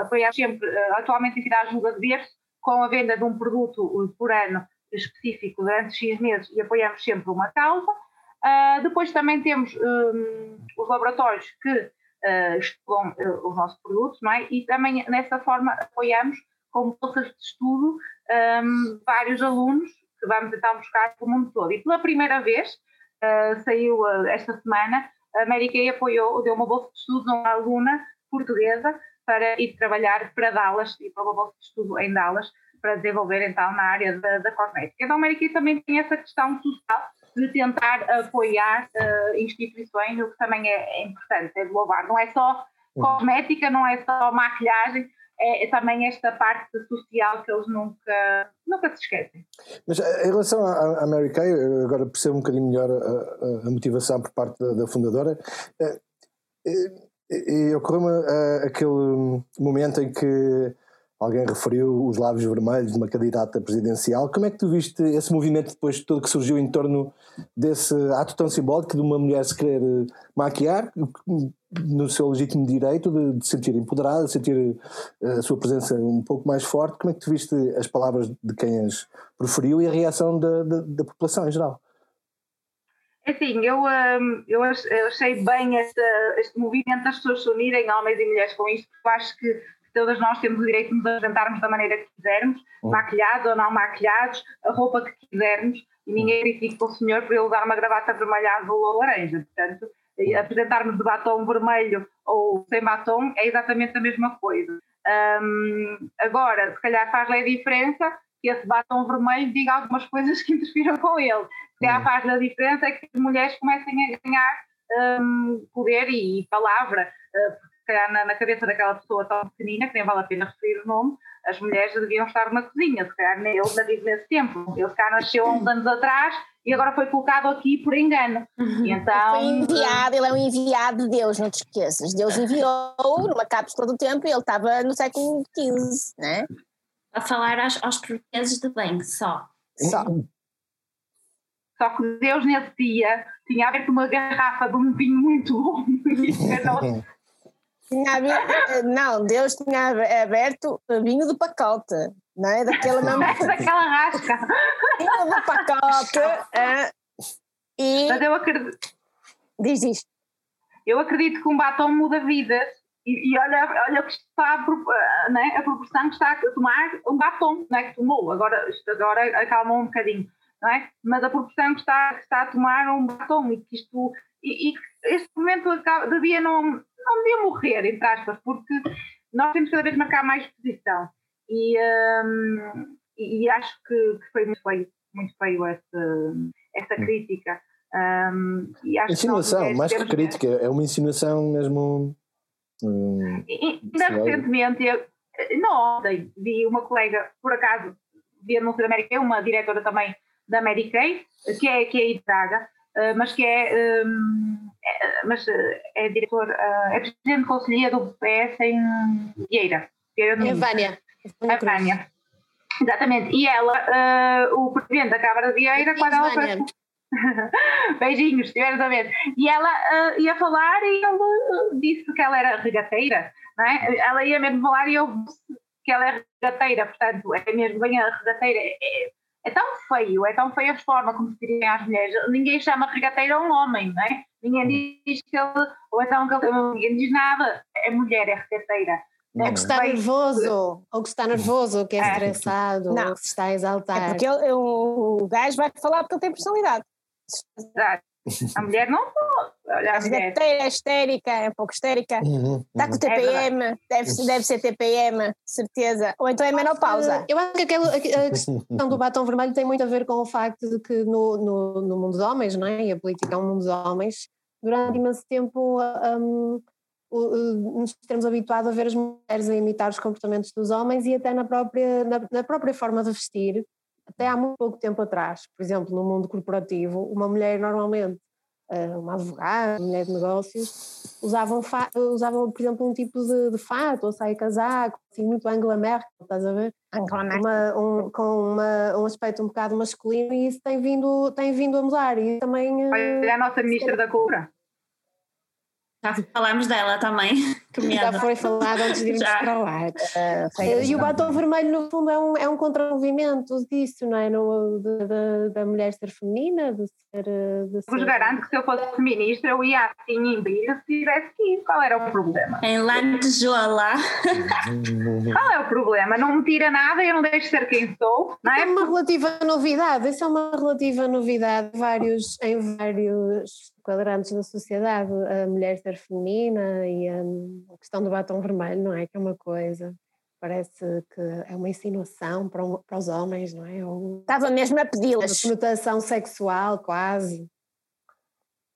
apoiamos sempre, atualmente em cidade ajuda de berço, com a venda de um produto por ano específico durante X meses e apoiamos sempre uma causa. depois também temos um, os laboratórios que estudam os nossos produtos, não é? E também nessa forma apoiamos com bolsas de estudo um, vários alunos que vamos tentar buscar pelo mundo todo. E pela primeira vez, uh, saiu uh, esta semana, a Mary Kay apoiou, deu uma bolsa de estudo a uma aluna portuguesa para ir trabalhar para Dallas, e para uma bolsa de estudo em Dallas, para desenvolver então na área da, da cosmética. Então a Mary também tem essa questão social de tentar apoiar uh, instituições, o que também é, é importante, é de louvar. Não é só uhum. cosmética, não é só maquilhagem, é, é, também esta parte social que eles nunca, nunca se esquecem. Mas eh, em relação à, Mary Kay, agora percebo um bocadinho melhor a, a, a motivação por parte da, da fundadora. Eh, e ocorreu-me aquele momento em que alguém referiu os lábios vermelhos de uma candidata presidencial. Como é que tu viste esse movimento depois de tudo que surgiu em torno desse ato tão simbólico de uma mulher se querer maquiar, no seu legítimo direito de, de sentir empoderada, de sentir eh, a sua presença um pouco mais forte. Como é que tu viste as palavras de quem as proferiu e a reação da, da, da população em geral? É assim, eu, um, eu achei bem este, este movimento das pessoas se unirem, homens e mulheres, com isto, porque eu acho que todas nós temos o direito de nos apresentarmos da maneira que quisermos, uhum. maquilhados ou não maquilhados, a roupa que quisermos, e ninguém critica o senhor por ele usar uma gravata vermelha, azul ou laranja. Portanto, apresentarmos de batom vermelho ou sem batom é exatamente a mesma coisa. Um, agora, se calhar faz-lhe a diferença esse batom vermelho diga algumas coisas que interfiram com ele. Se calhar faz-lhe a diferença é que as mulheres comecem a ganhar um, poder e palavra, uh, se calhar na, na, cabeça daquela pessoa tão pequenina, que nem vale a pena referir o nome, as mulheres deviam estar na cozinha, se calhar ele ainda vive nesse tempo. Ele se calhar nasceu há uns anos atrás e agora foi colocado aqui por engano. E então, Foi enviado, ele é um enviado de Deus, não te esqueças. Deus enviou numa cápsula do tempo e ele estava no século XV, né? A falar aos, aos portugueses de bem, só. Só. só que Deus nesse dia tinha aberto uma garrafa de um vinho muito bom. [LAUGHS] Tinha aberto- não, Deus tinha aberto vinho do pacote, não é? Daquele [LAUGHS] mesmo daquela rasca. vinho do pacote. é. E Mas eu acredito, diz isto. eu acredito que um batom muda vidas. E, e olha, olha o que está a, ah, né, a proporção que está a tomar um batom, não é que tomou, agora, agora acalmou um bocadinho, não é? Mas a proporção que está, que está a tomar um batom e que isto, e, e este momento acaba, devia não, não devia morrer, entre aspas, porque nós temos cada vez marcar mais posição. E, hum, e, e acho que, que foi muito feio, muito feio essa, essa crítica. Hum, e que nós Insinuação, mais que crítica, é uma insinuação mesmo. Hum, E- e Ainda recentemente, eu, não ontem, vi uma colega, por acaso, vi anúncio da Mary Kay, uma diretora também da Kay, que é, que é aí de Braga, eh, mas que é, hum, é- mas eh, é diretor, eh, é presidente de conselhia do PS em Vieira. É Minho. Vânia. A Vânia. Exatamente. E ela, eh, o presidente da Câmara de Vieira, quando ela foi. [LAUGHS] Beijinhos, estiveres a ver. E ela ah, ia falar e ele ah, disse que ela era regateira, não é? Ela ia mesmo falar e eu disse que ela é regateira, portanto, é mesmo bem a regateira. É, é tão feio, é tão feia a forma como se dizem às mulheres. Ninguém chama regateira a um homem, não é? Ninguém diz que ele, ou então que ele, ninguém diz nada. É mulher, é regateira. Ou que está Bem, nervoso, ou que está nervoso, ou que é É. estressado, Não. ou que se está a exaltar. É porque ele- o, o gajo vai falar porque ele tem personalidade. A mulher não pode. É a mulher. é histérica, é um pouco histérica. uhum, Está com uhum. TPM, deve, deve ser TPM, certeza. Ou então é menopausa. Eu acho que aquela, a questão [LAUGHS] do batom vermelho tem muito a ver com o facto de que no, no, no mundo dos homens, não é? E a política é um mundo dos homens, durante imenso tempo um, nos temos habituado a ver as mulheres a imitar os comportamentos dos homens e até na própria, na, na própria forma de vestir, até há muito pouco tempo atrás. Por exemplo, no mundo corporativo, uma mulher normalmente, eh, uma advogada, uma mulher de negócios, usavam, usavam por exemplo, um tipo de, de fato ou saia casaco, assim, muito Angela Merkel, estás a ver? Angela Merkel. uma- um, com uma- um aspecto um bocado masculino e isso tem vindo, tem vindo a mudar e também eh, Olha a nossa ministra da Cultura. Já falámos dela também. [LAUGHS] Que já foi falado antes de irmos Já. para o ar. Ah, Eh, E o batom vermelho, no fundo, é um, é um contramovimento disso, não é? No, de- de- da mulher ser feminina, De Vos ser- garanto que se eu fosse ministra, eu ia assim em brilho se tivesse que ir. Qual era o problema? Em Lantejola. [LAUGHS] Qual é o problema? Não me tira nada, eu não deixo de ser quem sou, não É é? uma relativa novidade, isso é uma relativa novidade vários, em vários quadrantes da sociedade, a mulher ser feminina e a questão do batom vermelho, não é? Que é uma coisa, parece que é uma insinuação para, um- para os homens, não é? Ou Estava mesmo a uma pedi-las. conotação sexual, quase.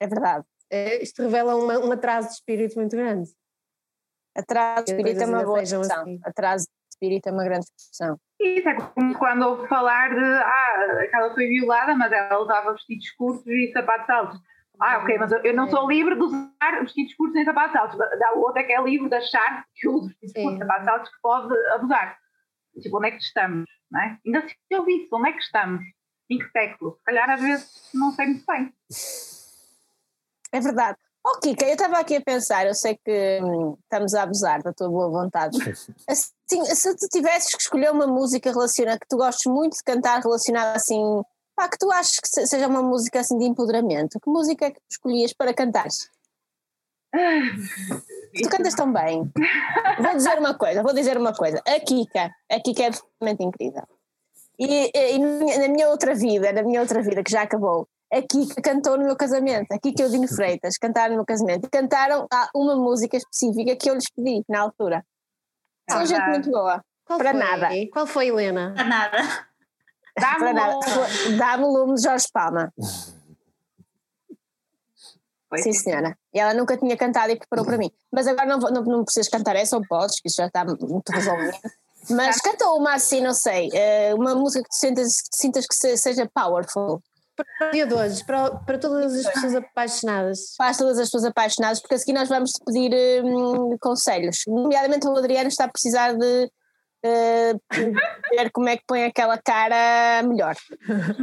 É verdade. É, Isto revela uma- um atraso de espírito muito grande. Atraso de espírito é uma boa expressão. assim. Atraso de espírito é uma grande expressão. Isso é como quando ouvo falar de ah, aquela foi violada, mas ela usava vestidos curtos e sapatos altos. Ah, ok, mas eu- eu não sou livre de usar vestidos curtos nem sapatos altos. Da outra que é livre de achar que usa vestidos Sim. curtos e sapatos altos que pode abusar. Tipo, onde é que estamos? Não é? Ainda se eu vi isso, onde é que estamos? Em que século? Se calhar às vezes não sei muito bem. É verdade. Oh, Kika, eu estava aqui a pensar, eu sei que hum, estamos a abusar da tua boa vontade. [LAUGHS] Assim, se tu tivesses que escolher uma música relacionada, que tu gostes muito de cantar relacionada assim, pá, que tu achas que se- seja uma música assim de empoderamento, que música é que tu escolhias para cantares? [LAUGHS] Tu cantas tão bem. Vou dizer uma coisa, vou dizer uma coisa. A Kika, a Kika é absolutamente incrível. E, e na minha- na minha outra vida, na minha outra vida que já acabou, a Kika cantou no meu casamento, a Kika e o Dino Freitas cantaram no meu casamento e cantaram uma música específica que eu lhes pedi na altura. São Ah, gente já. muito boa. Qual Para foi? nada. Qual foi, Helena? Para nada. Dá-me Para nada. um- Dá-me o lume de Jorge Palma. Foi Sim, senhora. E ela nunca tinha cantado e preparou para mim. Mas agora não, não, não precisas cantar essa, ou podes, que isso já está muito resolvido. Mas canta uma assim, não sei, eh, uma música que tu sintas, que sintas que se- seja powerful. para o dia de hoje, para, para todas as pessoas apaixonadas. Para todas as pessoas apaixonadas, porque a seguir nós vamos te pedir hum, conselhos. Nomeadamente o Adriano está a precisar de uh, ver como é que põe aquela cara melhor.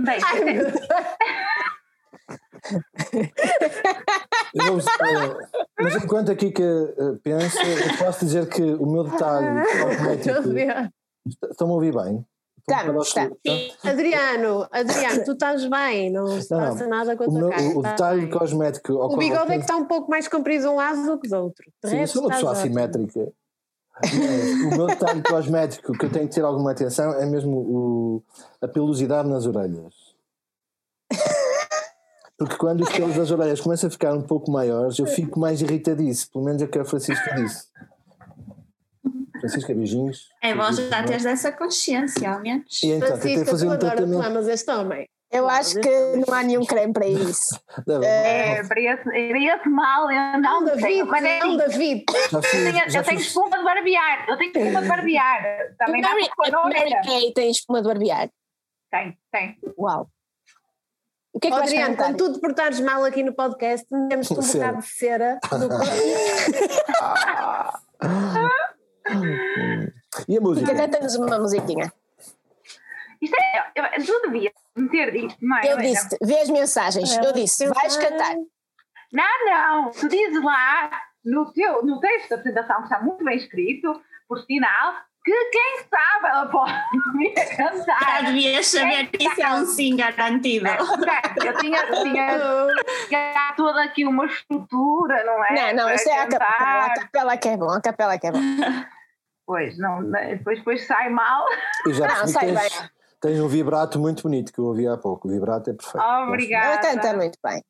Bem, Eu mas enquanto aqui que eh, penso, eu posso dizer que o meu detalhe cosmético. Estão-me a ouvir bem? Estamos. Adriano, Adriano, tu estás bem, não se passa nada com a O, tua meu- cara. o- estás detalhe bem. cosmético. O bigode é que está um pouco mais comprido um lado do que do outro. De Sim, eu sou uma pessoa ótimo. assimétrica. Mas o meu detalhe cosmético que eu tenho que ter alguma atenção é mesmo o, a pelosidade nas orelhas. Porque quando os pelos das orelhas começam a ficar um pouco maiores, eu fico mais irritadíssimo. Pelo menos é o que a Francisca disse. Francisca, beijinhos. É bom já teres essa consciência, ao menos. E então, tentei Francisca, fazer tu um adora, tu tratamento. este homem. Eu acho que não há nenhum creme para [LAUGHS] isso. É, para, esse, para esse mal eu não, Não, David. Mas é não, assim, David. Já eu fiz, tenho, já espuma de barbear. Eu tenho espuma de barbear. Também dá Mary. Kay tem espuma de barbear. Tem, tem. Uau. O que é que Adriano, quando tu te portares mal aqui no podcast, temos um Cera. bocado de cera no [LAUGHS] corpo. E a música? Fica cantando-nos uma musiquinha. Isto é, eu, tu devias meter é? Eu disse, vê as mensagens. Eu disse, vais cantar. Não, não. Tu dizes lá no, teu, no texto da apresentação, que está muito bem escrito, por sinal, que quem sabe ela pode [LAUGHS] vir a Já cantar. devias saber que isso é um sim garantido. Ok, Eu tinha, tinha já toda aqui uma estrutura, não é? Não, não, isto é a capela. A cantar. capela que é bom, a capela que é bom. Pois, não, depois, depois sai mal. Eu já Não, sai bem. Tens, tens um vibrato muito bonito que eu ouvi há pouco. O vibrato é perfeito. Obrigada. Ela canta muito bem.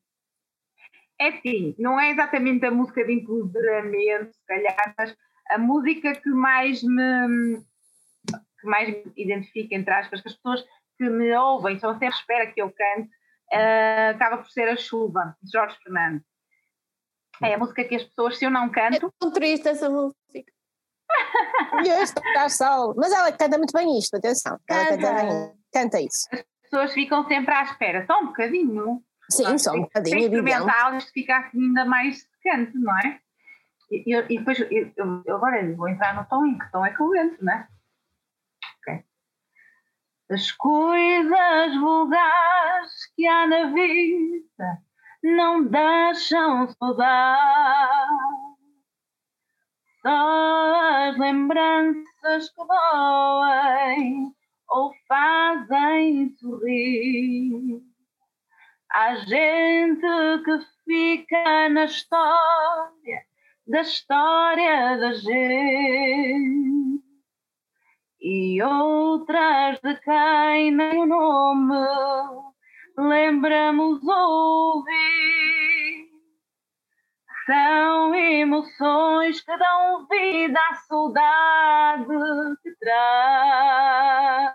É sim, não é exatamente a música de empoderamento, se calhar, mas a música que mais me que mais me identifica, entre aspas, que as pessoas que me ouvem estão sempre à espera que eu cante, eh, acaba por ser a chuva, de Jorge Fernandes. É a música que as pessoas, se eu não É canto, tão triste essa música. Está sol. Mas ela canta muito bem isto, atenção. Ela canta, Canta. bem. Canta isso. as pessoas ficam sempre à espera, só um bocadinho. Sim, só um bocadinho, evidente. experimentar isto fica assim ainda mais secante, não é? E, e- e depois, eu, eu- eu agora vou entrar no tom, em que tom é que eu entro, não é? Ok. As coisas vulgares que há na vida não deixam saudade. As lembranças que doem ou fazem sorrir. Há gente que fica na história, da história da gente, e outras de quem nem o nome lembramos ouvir. São emoções que dão vida à saudade que traz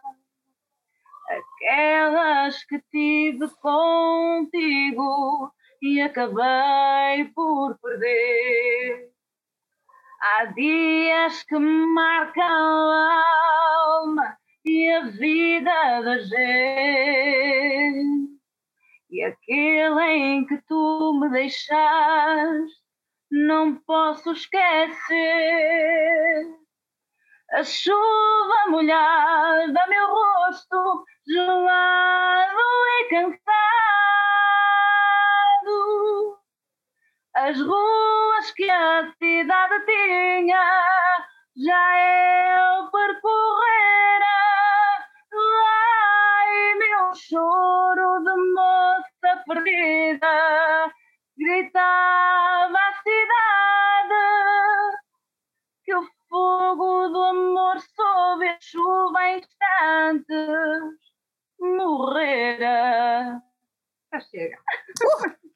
aquelas que tive contigo e acabei por perder. Há dias que marcam a alma e a vida da gente. E aquele em que tu me deixaste, não posso esquecer. A chuva molhada, meu rosto gelado e cansado. As ruas que a cidade tinha, já eu percorrera. Ai, meu choro de moça perdida, chuva em instantes morrera. Já chega.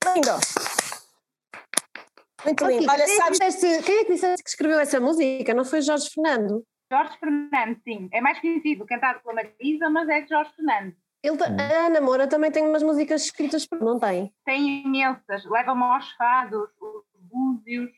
Lindo. Muito lindo. Olha, quem, é que sabes, quem é que disseste que escreveu essa música? Não foi Jorge Fernando? Jorge Fernandes, sim. É mais conhecido, cantado pela Marisa, mas é de Jorge Fernandes. Ele, a Ana Moura também tem umas músicas escritas por não tem? Tem imensas. Leva-me aos fados, os búzios,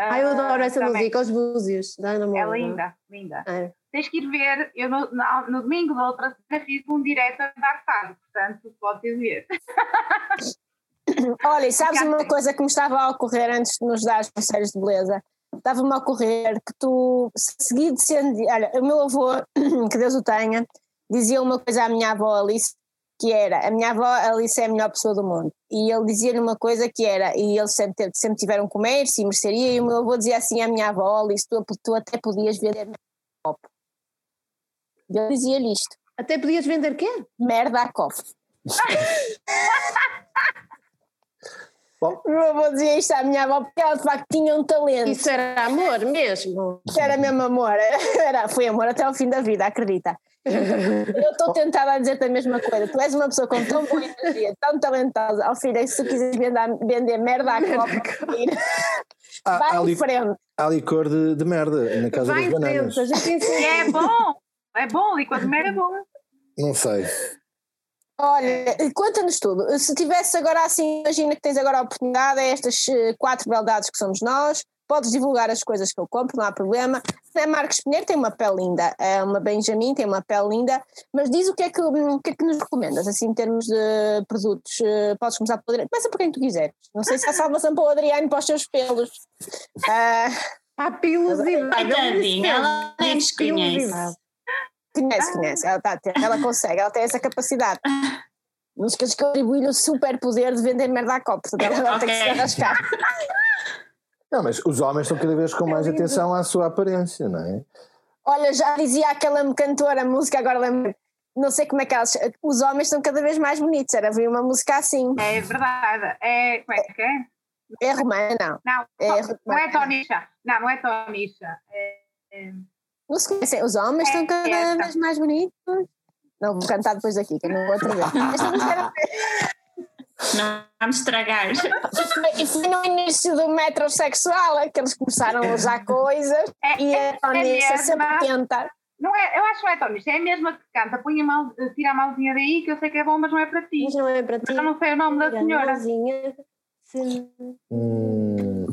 Ah, eu adoro essa também. música, Os Búzios, da Ana É Moura. linda, linda. É. Tens que ir ver, eu no, na- no domingo da outra semana fiz um direto a dar fado, portanto podes ver. [COUGHS] Olha, e sabes uma coisa que me estava a ocorrer antes de nos dar os conselhos de beleza? Estava-me a ocorrer que tu, seguido de sendo. Olha, o meu avô, [COUGHS] que Deus o tenha, dizia uma coisa à minha avó Alice, que era: a minha avó Alice é a melhor pessoa do mundo. E ele dizia-lhe uma coisa que era: e eles sempre, sempre tiveram comércio e mercearia, e o meu avô dizia assim à minha avó Alice: tu, tu até podias vender merda a copo. E ele dizia-lhe isto: Até podias vender quê? merda a copo. Bom. O meu avô dizia isto à minha avó porque ela de facto tinha um talento. Isso era amor mesmo. Era mesmo amor, [LAUGHS] era, foi amor até ao fim da vida, acredita. Eu estou tentada a dizer-te a mesma coisa. Tu és uma pessoa com tão boa energia, tão talentosa. Ao filho, se tu quiseres vender, vender merda à copa, Há, há, vai ali, em frente. há licor de, de merda na casa Vai das em bananas. frente, a gente ensina. é bom, é bom, e quando é bom. Não sei. Olha, conta-nos tudo. Se tivesse agora assim, imagina que tens agora a oportunidade, é estas eh, quatro beldades que somos nós, podes divulgar as coisas que eu compro, não há problema. A Marcos Pinheiro tem uma pele linda, é uma Benjamin tem uma pele linda, mas diz o que é que, o que, é que nos recomendas, assim, em termos de produtos. Eh, Podes começar pelo Adriano, começa por quem tu quiseres. Não sei se há salvação para o Adriano e para os seus pelos. Ah, Há pilosidade. Coitadinha, ela nem nos conhece. conhece, conhece, ela, tá, ela consegue, ela tem essa capacidade. Não esqueças que eu atribuí-lhe o super poder de vender merda à copa, portanto ela agora tem que se arrascar. Não, mas os homens estão cada vez com mais atenção à sua aparência, não é? Olha, já dizia aquela cantora música, agora lembro, não sei como é que elas. Os homens estão cada vez mais bonitos. Era ver uma música assim. É verdade. É, como é que é? É romana, não. Não, É, não é Tonicha. Não, não é Tonicha. É, é, Não se conhecem. Os homens estão cada É, vez mais bonitos. Não, vou cantar depois daqui, que eu não vou atrever. [LAUGHS] Esta música era- Não vamos estragar. E foi no início do metrosexual é que eles começaram a usar coisas é, e é, a Toniça mesma. sempre tenta. não é, eu acho que não é Tonicha, é a mesma que canta. Põe a mão, tira a mãozinha daí, que eu sei que é bom, mas não é para ti. Mas não é para ti. Eu não sei o nome da senhora. Mãozinha. Sim. Hum,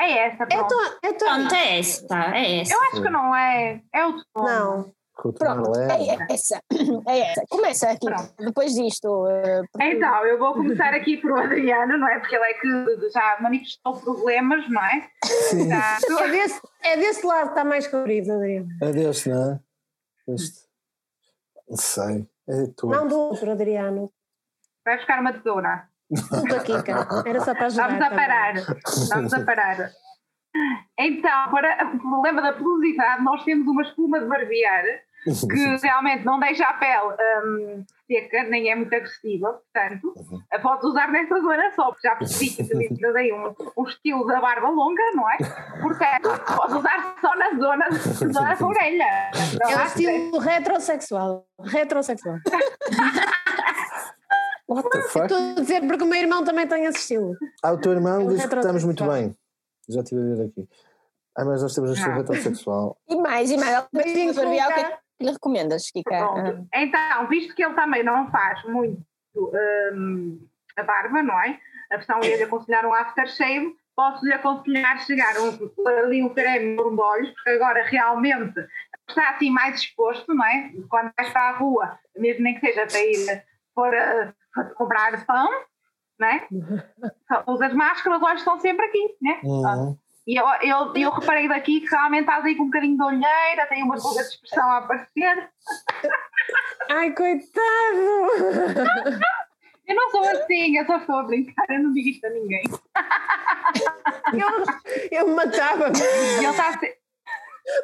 É essa, É pronto. tua, é tua. Pronto, é essa, é essa. Eu acho que não é. É o tom. Não. Pronto, é essa. [CLEARS THROAT] É essa. Começa aqui. Pronto. Depois disto. eh, porque- Então, eu vou começar aqui por o Adriano, não é? Porque ele é que já manifestou problemas, não é? Sim, Já, É desse, é desse lado que está mais colorido, Adriano. é deste, não é? Este. Não sei. É tu. Não do outro, Adriano. vai buscar uma tesoura. Da Kika. Era só para ajudar. Vamos a também. parar. Vamos a parar. Então, para o problema da pelosidade, nós temos uma espuma de barbear que realmente não deixa a pele hum, seca, nem é muito agressiva, portanto, a podes usar nessa zona só, porque já percebi que [LAUGHS] utilizas aí um, um estilo da barba longa, não é? Portanto, podes usar só na zona da orelha. É o há estilo. What the fuck? Estou a dizer porque o meu irmão também tem esse estilo. Ah, o teu irmão É diz que estamos muito bem. Já estive a ver aqui. Ah, mas nós temos a ser Ah. heterossexual. E mais, e mais. Em que que lhe recomendas, Kika? Ah, Pronto. Então, visto que ele também não faz muito hum, a barba, não é? A versão ia lhe aconselhar um aftershave, posso-lhe aconselhar chegar um, ali um creme de olhos, porque agora realmente está assim mais exposto, não é? Quando vais para a rua, mesmo nem que seja para ir for, uh, comprar pão, não é? [LAUGHS] Usas máscara, os olhos estão sempre aqui, né? Uhum. E eu, eu, eu reparei daqui que realmente estás aí com um bocadinho de olheira, tem umas rugas de expressão a aparecer. Ai, coitado! Eu não sou assim, eu só estou a brincar, eu não digo isto a ninguém. Eu, eu matava-me. Ele está a ser.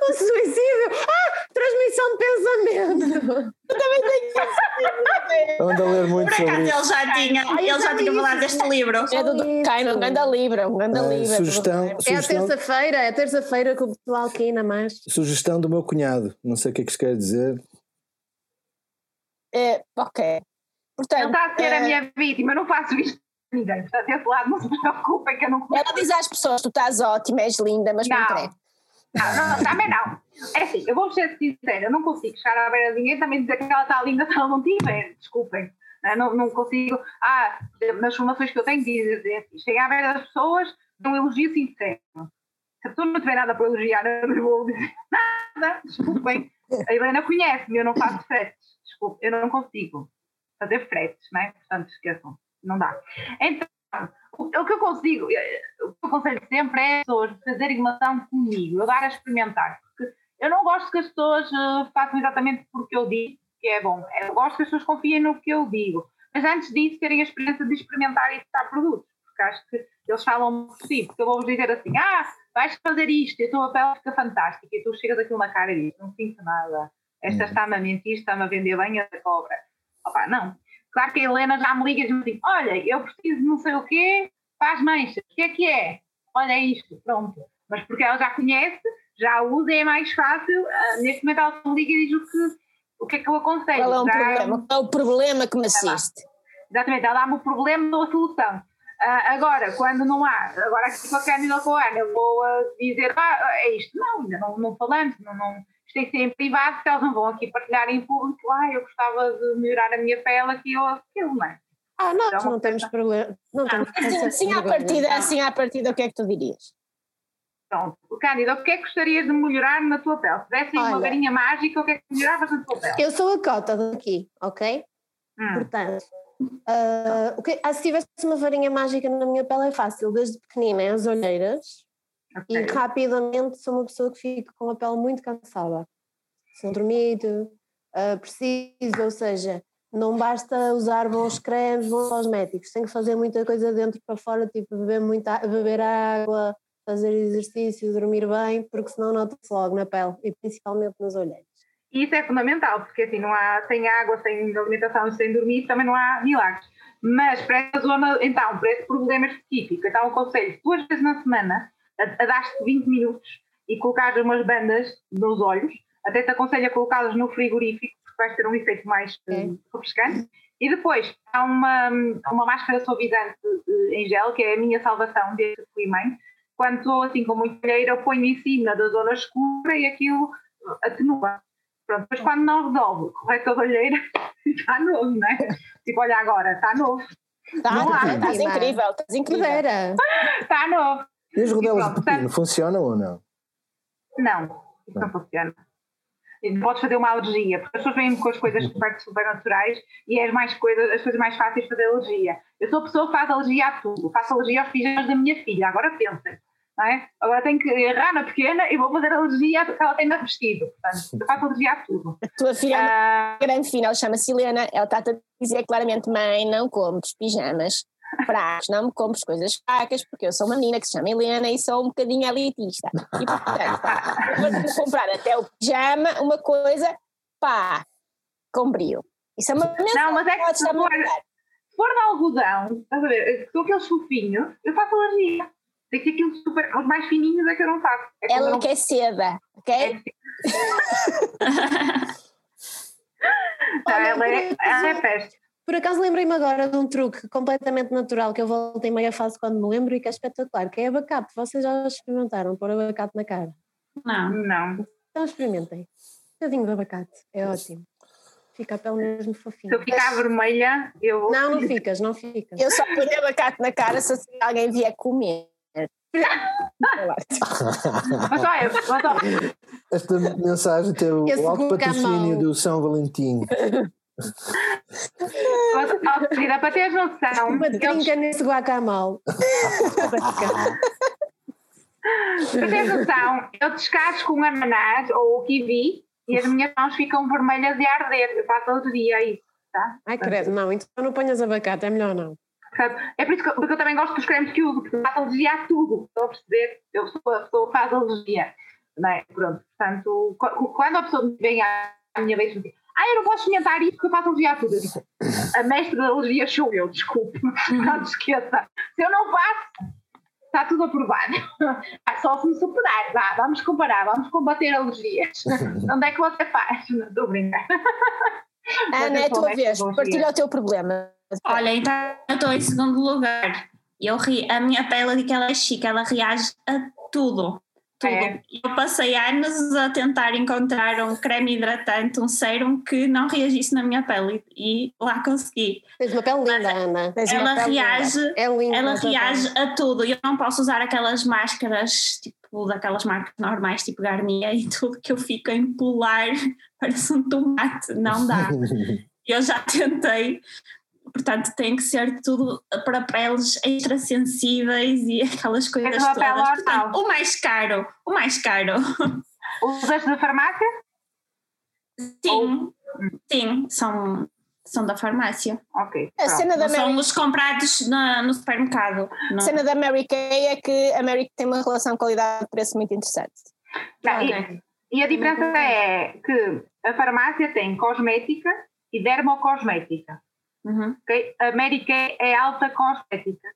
O suicídio! Ah! Transmissão de pensamento! [LAUGHS] Ando a ler muito Por sobre acaso isso. ele já tinha, ele já já tinha falado isso. deste livro. É do Durkheim, um grande livro, um grande Ah, livro. sugestão, É a sugestão, terça-feira, é a terça-feira que o pessoal quina mais. sugestão do meu cunhado. Não sei o que é que isto quer dizer. É, ok. Ele Portanto, está a ser a eh, minha vítima, eu não faço isto a ninguém. Portanto, esse lado não se preocupem que eu não ela diz às pessoas: tu estás ótima, és linda, mas não, Não. Não, não, também não. É assim, eu vou ser sincera, eu não consigo chegar à beira de ninguém também dizer que ela está linda se ela não tiver. Desculpem. né? Não, não consigo. Ah, nas formações que eu tenho, dizem assim: cheguei à beira das pessoas, um elogio sincero. Se a pessoa não tiver nada para elogiar, eu não vou dizer nada. Desculpem. A Helena conhece-me, eu não faço fretes. Desculpe, eu não consigo fazer fretes, não é? Portanto, esqueçam. Não dá. Então, o, o que eu consigo, eh, o que eu aconselho sempre é as pessoas fazerem uma ação comigo, eu dar a experimentar. Porque eu não gosto que as pessoas uh, façam exatamente porque eu digo que é bom. Eu gosto que as pessoas confiem no que eu digo. Mas antes disso, terem a experiência de experimentar e testar produtos. Porque acho que eles falam por si. Porque eu vou-vos dizer assim: ah, vais fazer isto e a tua pele fica fantástica. E tu chegas aquilo na cara e dizes: não sinto nada. Esta está-me a mentir, está-me a vender bem a cobra. Opa, não. Claro que a Helena já me liga e diz assim: olha, eu preciso de não sei o quê, faz manchas. O que é que é? Olha é isto, pronto. Mas porque ela já conhece, já usa e é mais fácil. Uh, neste momento ela me liga e diz o que o que é que eu aconselho? Qual é o problema? Qual é o problema que me assiste? Exatamente, ela dá-me o problema ou a solução. Uh, agora, quando não há, agora aqui com a Cândida com a Ana, eu vou uh, dizer, ah, é isto. Não, ainda não, não falamos, não, não, isto ser em privado, porque elas não vão aqui partilhar em público, ah, eu gostava de melhorar a minha pele aqui ou aquilo, não é? Ah, nós então, não temos problema. Não temos assim, assim, à partida, assim à partida, o que é que tu dirias? Pronto. Cândida, o que é que gostarias de melhorar na tua pele? Se tivesse uma varinha mágica, o que é que melhoravas na tua pele? Eu sou a cota daqui, ok? Hum. Portanto, uh, okay, ah, se tivesse uma varinha mágica na minha pele é fácil, desde pequenina é as olheiras okay. e rapidamente sou uma pessoa que fica com a pele muito cansada. Se não dormir, uh, preciso, ou seja, não basta usar bons cremes, bons cosméticos, tem que fazer muita coisa dentro para fora, tipo beber, muita, beber água, fazer exercício, dormir bem, porque senão nota-se logo na pele e principalmente nas olheiras. E isso é fundamental, porque assim, não há, sem água, sem alimentação, sem dormir, também não há milagres. Mas para essa zona, então, para esse problema específico, então aconselho duas vezes na semana a, a dar-te 20 minutos e colocar umas bandas nos olhos, até te aconselho a colocá-las no frigorífico, porque vais ter um efeito mais é. refrescante. E depois há uma, uma máscara suavizante eh, em gel, que é a minha salvação desde que fui mãe, quando estou assim com muita olheira, eu ponho em cima da zona escura e aquilo atenua. Pronto, depois quando não resolve, corretor da olheira, [LAUGHS] está novo, não é? Tipo, olha agora, está novo. Está, estás incrível, estás incrível. Está novo. E as rodelas de pepino funcionam ou não? Não, isso não, não funciona. Podes fazer uma alergia, porque as pessoas vêm com as coisas super naturais e é as, mais coisas, as coisas mais fáceis de fazer alergia. Eu sou a pessoa que faz alergia a tudo, faço alergia aos pijamas da minha filha, agora pensem. É? Agora tenho que errar na pequena e vou fazer alergia que ela tem no vestido. Portanto, eu faço alergia a tudo. A tua filha é uh, grande filha, ela chama-se Helena, ela está a dizer claramente: mãe, não compres pijamas fracos, não me compres coisas fracas, porque eu sou uma menina que se chama Helena e sou um bocadinho elitista. E portanto, vou comprar até o pijama uma coisa, pá, com brilho. Isso é uma Não, mas é que se for, se for de algodão, estás a ver, são aqueles fofinhos, eu faço alergia. Tem que ser aqueles super, os mais fininhos é que eu não faço. É Ela não... quer seda, ok? É [LAUGHS] tá, ela, é, ela é peste. Por acaso lembrei-me agora de um truque completamente natural que eu voltei meia fase quando me lembro e que é espetacular, que é abacate. Vocês já experimentaram pôr abacate na cara? Não. Não. Então experimentem. Um bocadinho de abacate, é ótimo. Fica a pele mesmo fofinha. Se eu ficar vermelha, eu. Não, não ficas, não ficas. Eu só ponho abacate na cara se alguém vier comer. mas olha, mas olha. Esta mensagem tem o, o alto patrocínio do São Valentim. [LAUGHS] Dá para ter noção. Uma trinca nesse guacamole. [LAUGHS] para ter noção, eu descasco um ananás ou o kiwi e as minhas mãos ficam vermelhas e a arder. Eu faço outro dia isso, tá? Ai, credo, não, então não ponhas abacate, é melhor não. É por isso que, porque eu também gosto dos cremes que uso, porque faço alergia a tudo. Estou a perceber? Eu sou a pessoa que faz alergia. Não é? Pronto, portanto, quando a pessoa vem à minha vez, ah, eu não posso experimentar isso porque eu faço alergia a tudo. Eu digo, a mestre da alergia sou eu, desculpe. Não te esqueça. Se eu não faço, está tudo aprovado. [LAUGHS] Ah, só se me superar. Vá, vamos comparar, vamos combater alergias. [LAUGHS] Onde é que você faz? Não estou a brincar. Ana, é a tua vez. Partilha o teu problema. Olha, então eu estou em segundo lugar. Eu ri, a minha pele, que ela é chique, ela reage a tudo tudo. É. Eu passei anos a tentar encontrar um creme hidratante, um sérum que não reagisse na minha pele e lá consegui. Tens uma pele linda, Ana. Tens ela reage, linda. É linda, ela reage a tudo. Eu não posso usar aquelas máscaras tipo tipo daquelas marcas normais, tipo Garnier e tudo, que eu fico a empolar, [LAUGHS] parece um tomate, não dá. [LAUGHS] eu já tentei, portanto tem que ser tudo para peles extra sensíveis e [LAUGHS] aquelas coisas pele todas. Portanto, o mais caro, o mais caro. [LAUGHS] Usas de farmácia? Sim, sim, são, são da farmácia. Ok. A cena da Não são Mary, os comprados na- no supermercado. a não. cena da Mary Kay é que a Mary tem uma relação qualidade-preço muito interessante. Tá, e- Ok. E a diferença é que a farmácia tem cosmética e dermocosmética. Uhum. ok? A é alta cosmética.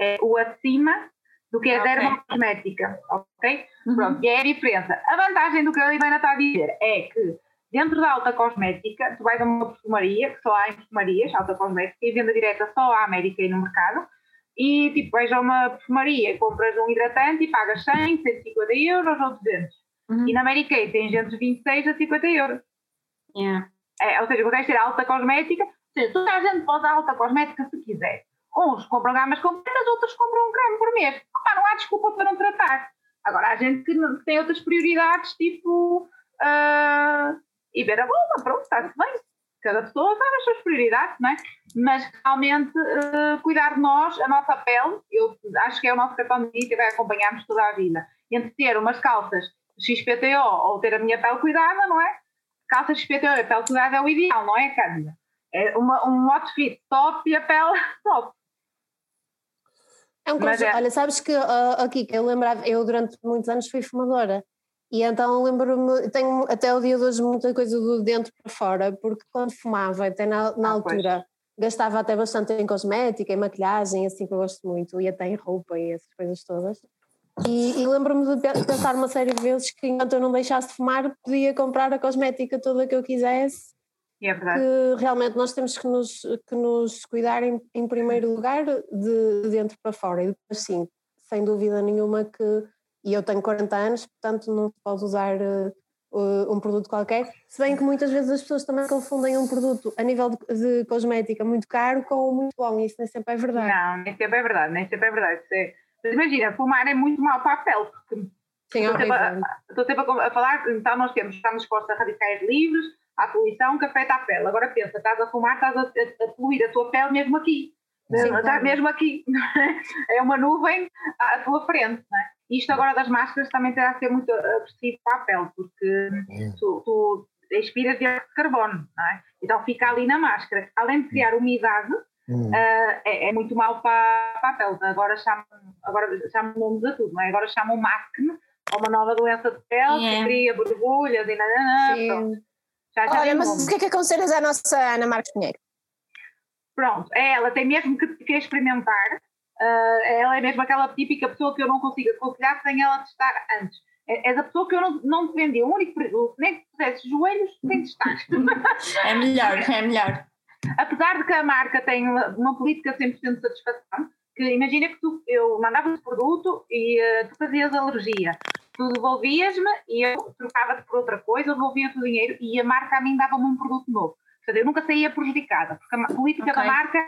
É o acima do que é Ok. dermocosmética. Ok? Uhum. Pronto, e é a diferença. A vantagem do que a Ivana está a dizer é que dentro da alta cosmética, tu vais a uma perfumaria, que só há em perfumarias, alta cosmética, e venda direta só há Mary Kay no mercado, e tipo, vais a uma perfumaria, compras um hidratante e pagas 100, 150 euros ou 200. Uhum. E na Kay tens entre 26 a 50 euros. Yeah. É, ou seja, consegues ter alta cosmética. Seja, toda a gente pode dar alta cosmética se quiser. Uns compram gamas completas, outros compram um creme por mês. Pá, não há desculpa para não tratar. Agora, há gente que que tem outras prioridades, tipo. ah, e ver a bomba, pronto, está-se bem. Cada pessoa sabe as suas prioridades, não é? Mas realmente ah, cuidar de nós, a nossa pele, eu acho que é o nosso cartão de visita e vai acompanhar-nos toda a vida. Entre ter umas calças XPTO ou ter a minha pele cuidada, não é? calças XPTO e pele cuidada é o ideal, não é, Cândida? É uma, um outfit top e a pele [LAUGHS] top. É um conjunto. é- Olha, sabes que uh, aqui que eu lembrava, eu durante muitos anos fui fumadora. E então lembro-me, tenho até o dia de hoje muita coisa do dentro para fora, porque quando fumava, até na, na Ah, pois. altura, gastava até bastante em cosmética, em maquilhagem, assim que eu gosto muito, e até em roupa e essas coisas todas. E, e lembro-me de pe- pensar uma série de vezes que enquanto eu não deixasse de fumar, podia comprar a cosmética toda que eu quisesse é verdade. que realmente nós temos que nos, que nos cuidar em, em primeiro lugar de, de dentro para fora e depois sim, sem dúvida nenhuma que e eu tenho 40 anos, portanto não pode usar uh, um produto qualquer, se bem que muitas vezes as pessoas também confundem um produto a nível de, de cosmética muito caro com muito bom, e isso nem sempre é verdade. Não, nem sempre é verdade, nem sempre é verdade. Isso é- Mas imagina, fumar é muito mau para a pele, porque Sim, estou sempre, a, estou sempre a falar, então nós temos, estamos expostos a radicais livres, à poluição que afeta a pele. Agora pensa, estás a fumar, estás a, a, a poluir a tua pele mesmo aqui. Sim, Estás claro. mesmo aqui. [LAUGHS] é uma nuvem à tua frente. Não é? Isto agora das máscaras também terá a ser muito agressivo para a pele, porque tu, tu expiras dióxido de carbono, não é? Então fica ali na máscara. Além de criar umidade, Hum. ah, é, é muito mau para, para a pele. Agora chamam, agora chamam nomes a tudo, não é? Agora chamam acne, ou uma nova doença de pele que É. cria borbulhas e nananã. Sim. Já, já Olha, tem mas nome. o que é que aconselhas à nossa Ana Marques Pinheiro? Pronto, é ela tem mesmo que, que experimentar. Ah, ela é mesmo aquela típica pessoa que eu não consigo aconselhar sem ela testar antes. É, é da pessoa que eu não, não te vendi. O único produto, nem que pusesse joelhos, sem testar. [LAUGHS] É melhor, é melhor. Apesar de que a marca tem uma, uma política 100% de satisfação, que imagina que tu, eu mandava o produto e eh, tu fazias alergia. Tu devolvias-me e eu trocava-te por outra coisa, eu devolvia-te o dinheiro e a marca a mim dava-me um produto novo. Portanto, eu nunca saía prejudicada, porque a política da Ok. marca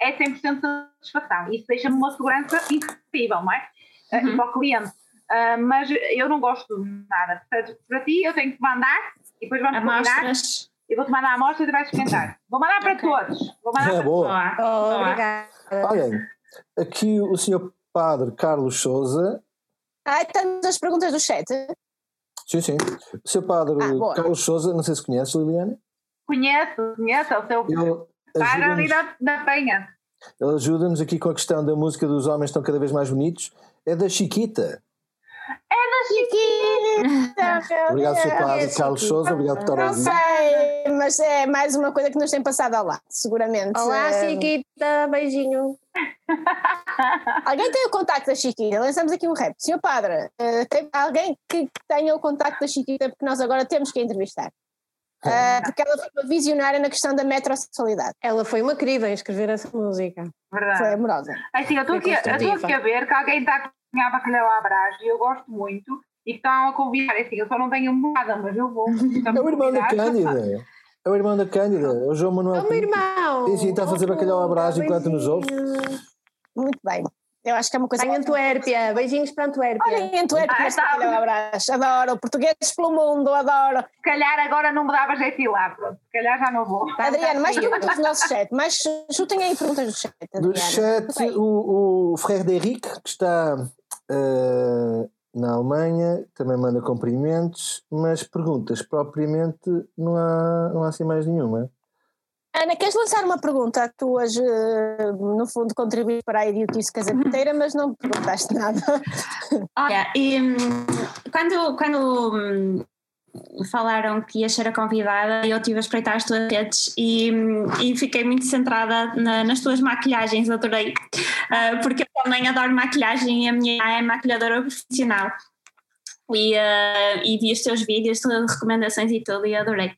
é 100% de satisfação. E isso deixa-me uma segurança incrível, não é? Eh, E Uhum. para o cliente. Ah, mas eu não gosto de nada. Portanto, para ti, eu tenho que mandar e depois vamos combinar. Amostras. Eu vou-te mandar a amostra e tu vais experimentar. Vou mandar para Ok. todos. Vou mandar É para boa. Boa. Oh, obrigada. Olhem, aqui o senhor padre Carlos Souza, Ah, estamos as perguntas do chat. sim, sim, o senhor padre Ah. Carlos Souza, não sei se conhece, Liliana, Conheço, conheço, é o seu ele padre ali da, da Penha. ele ajuda-nos aqui com a questão da música dos homens estão cada vez mais bonitos, é da Chiquita. Chiquita! Obrigado, senhor padre. Carlos Souza, obrigado por estar Não sei, mas é mais uma coisa que nos tem passado ao lado, seguramente. Olá, Eh, Chiquita, beijinho. [LAUGHS] Alguém tem o contacto da Chiquita? Lançamos aqui um rap. Senhor Padre, eh, tem alguém que tenha o contacto da Chiquita, porque nós agora temos que a entrevistar. Eh, porque ela foi uma visionária na questão da metrosexualidade. Ela foi uma querida em escrever essa música. Verdade. Foi amorosa. Assim, eu estou aqui, aqui a ver que alguém está cozinhar bacalhau à brás e eu gosto muito e que estão a convidar. Assim, eu só não tenho nada, mas eu vou. É o irmão da Cândida. É o irmão da Cândida, é o João Manuel. É o meu irmão! Sim, sim, está a fazer bacalhau à brás enquanto nos ouve. Muito bem. Eu acho que é uma coisa. Em Antuérpia, beijinhos para Antuérpia. Olha, em Antuérpia, ah, está. Um abraço. Adoro, portugueses pelo mundo, adoro. Se calhar agora não me dava jeito de ir lá, pronto. Se calhar já não vou. Tá, Adriano, mais perguntas do nosso chat, mas chutem aí perguntas do chat. Adriano. Do chat, o, o Frederic, que está uh, na Alemanha, também manda cumprimentos, mas perguntas propriamente não há, não há assim mais nenhuma. Ana, queres lançar uma pergunta? Tu hoje, no fundo, contribuís para a idiotice casapeteira, mas não perguntaste nada. Olha, [LAUGHS] e, hum, quando, quando hum, falaram que ia ser a convidada, eu estive a espreitar as tuas redes e, hum, e fiquei muito centrada na, nas tuas maquilhagens, adorei, uh, porque eu também adoro maquilhagem e a minha é maquilhadora profissional e, uh, e vi os teus vídeos, de recomendações e tudo, e adorei.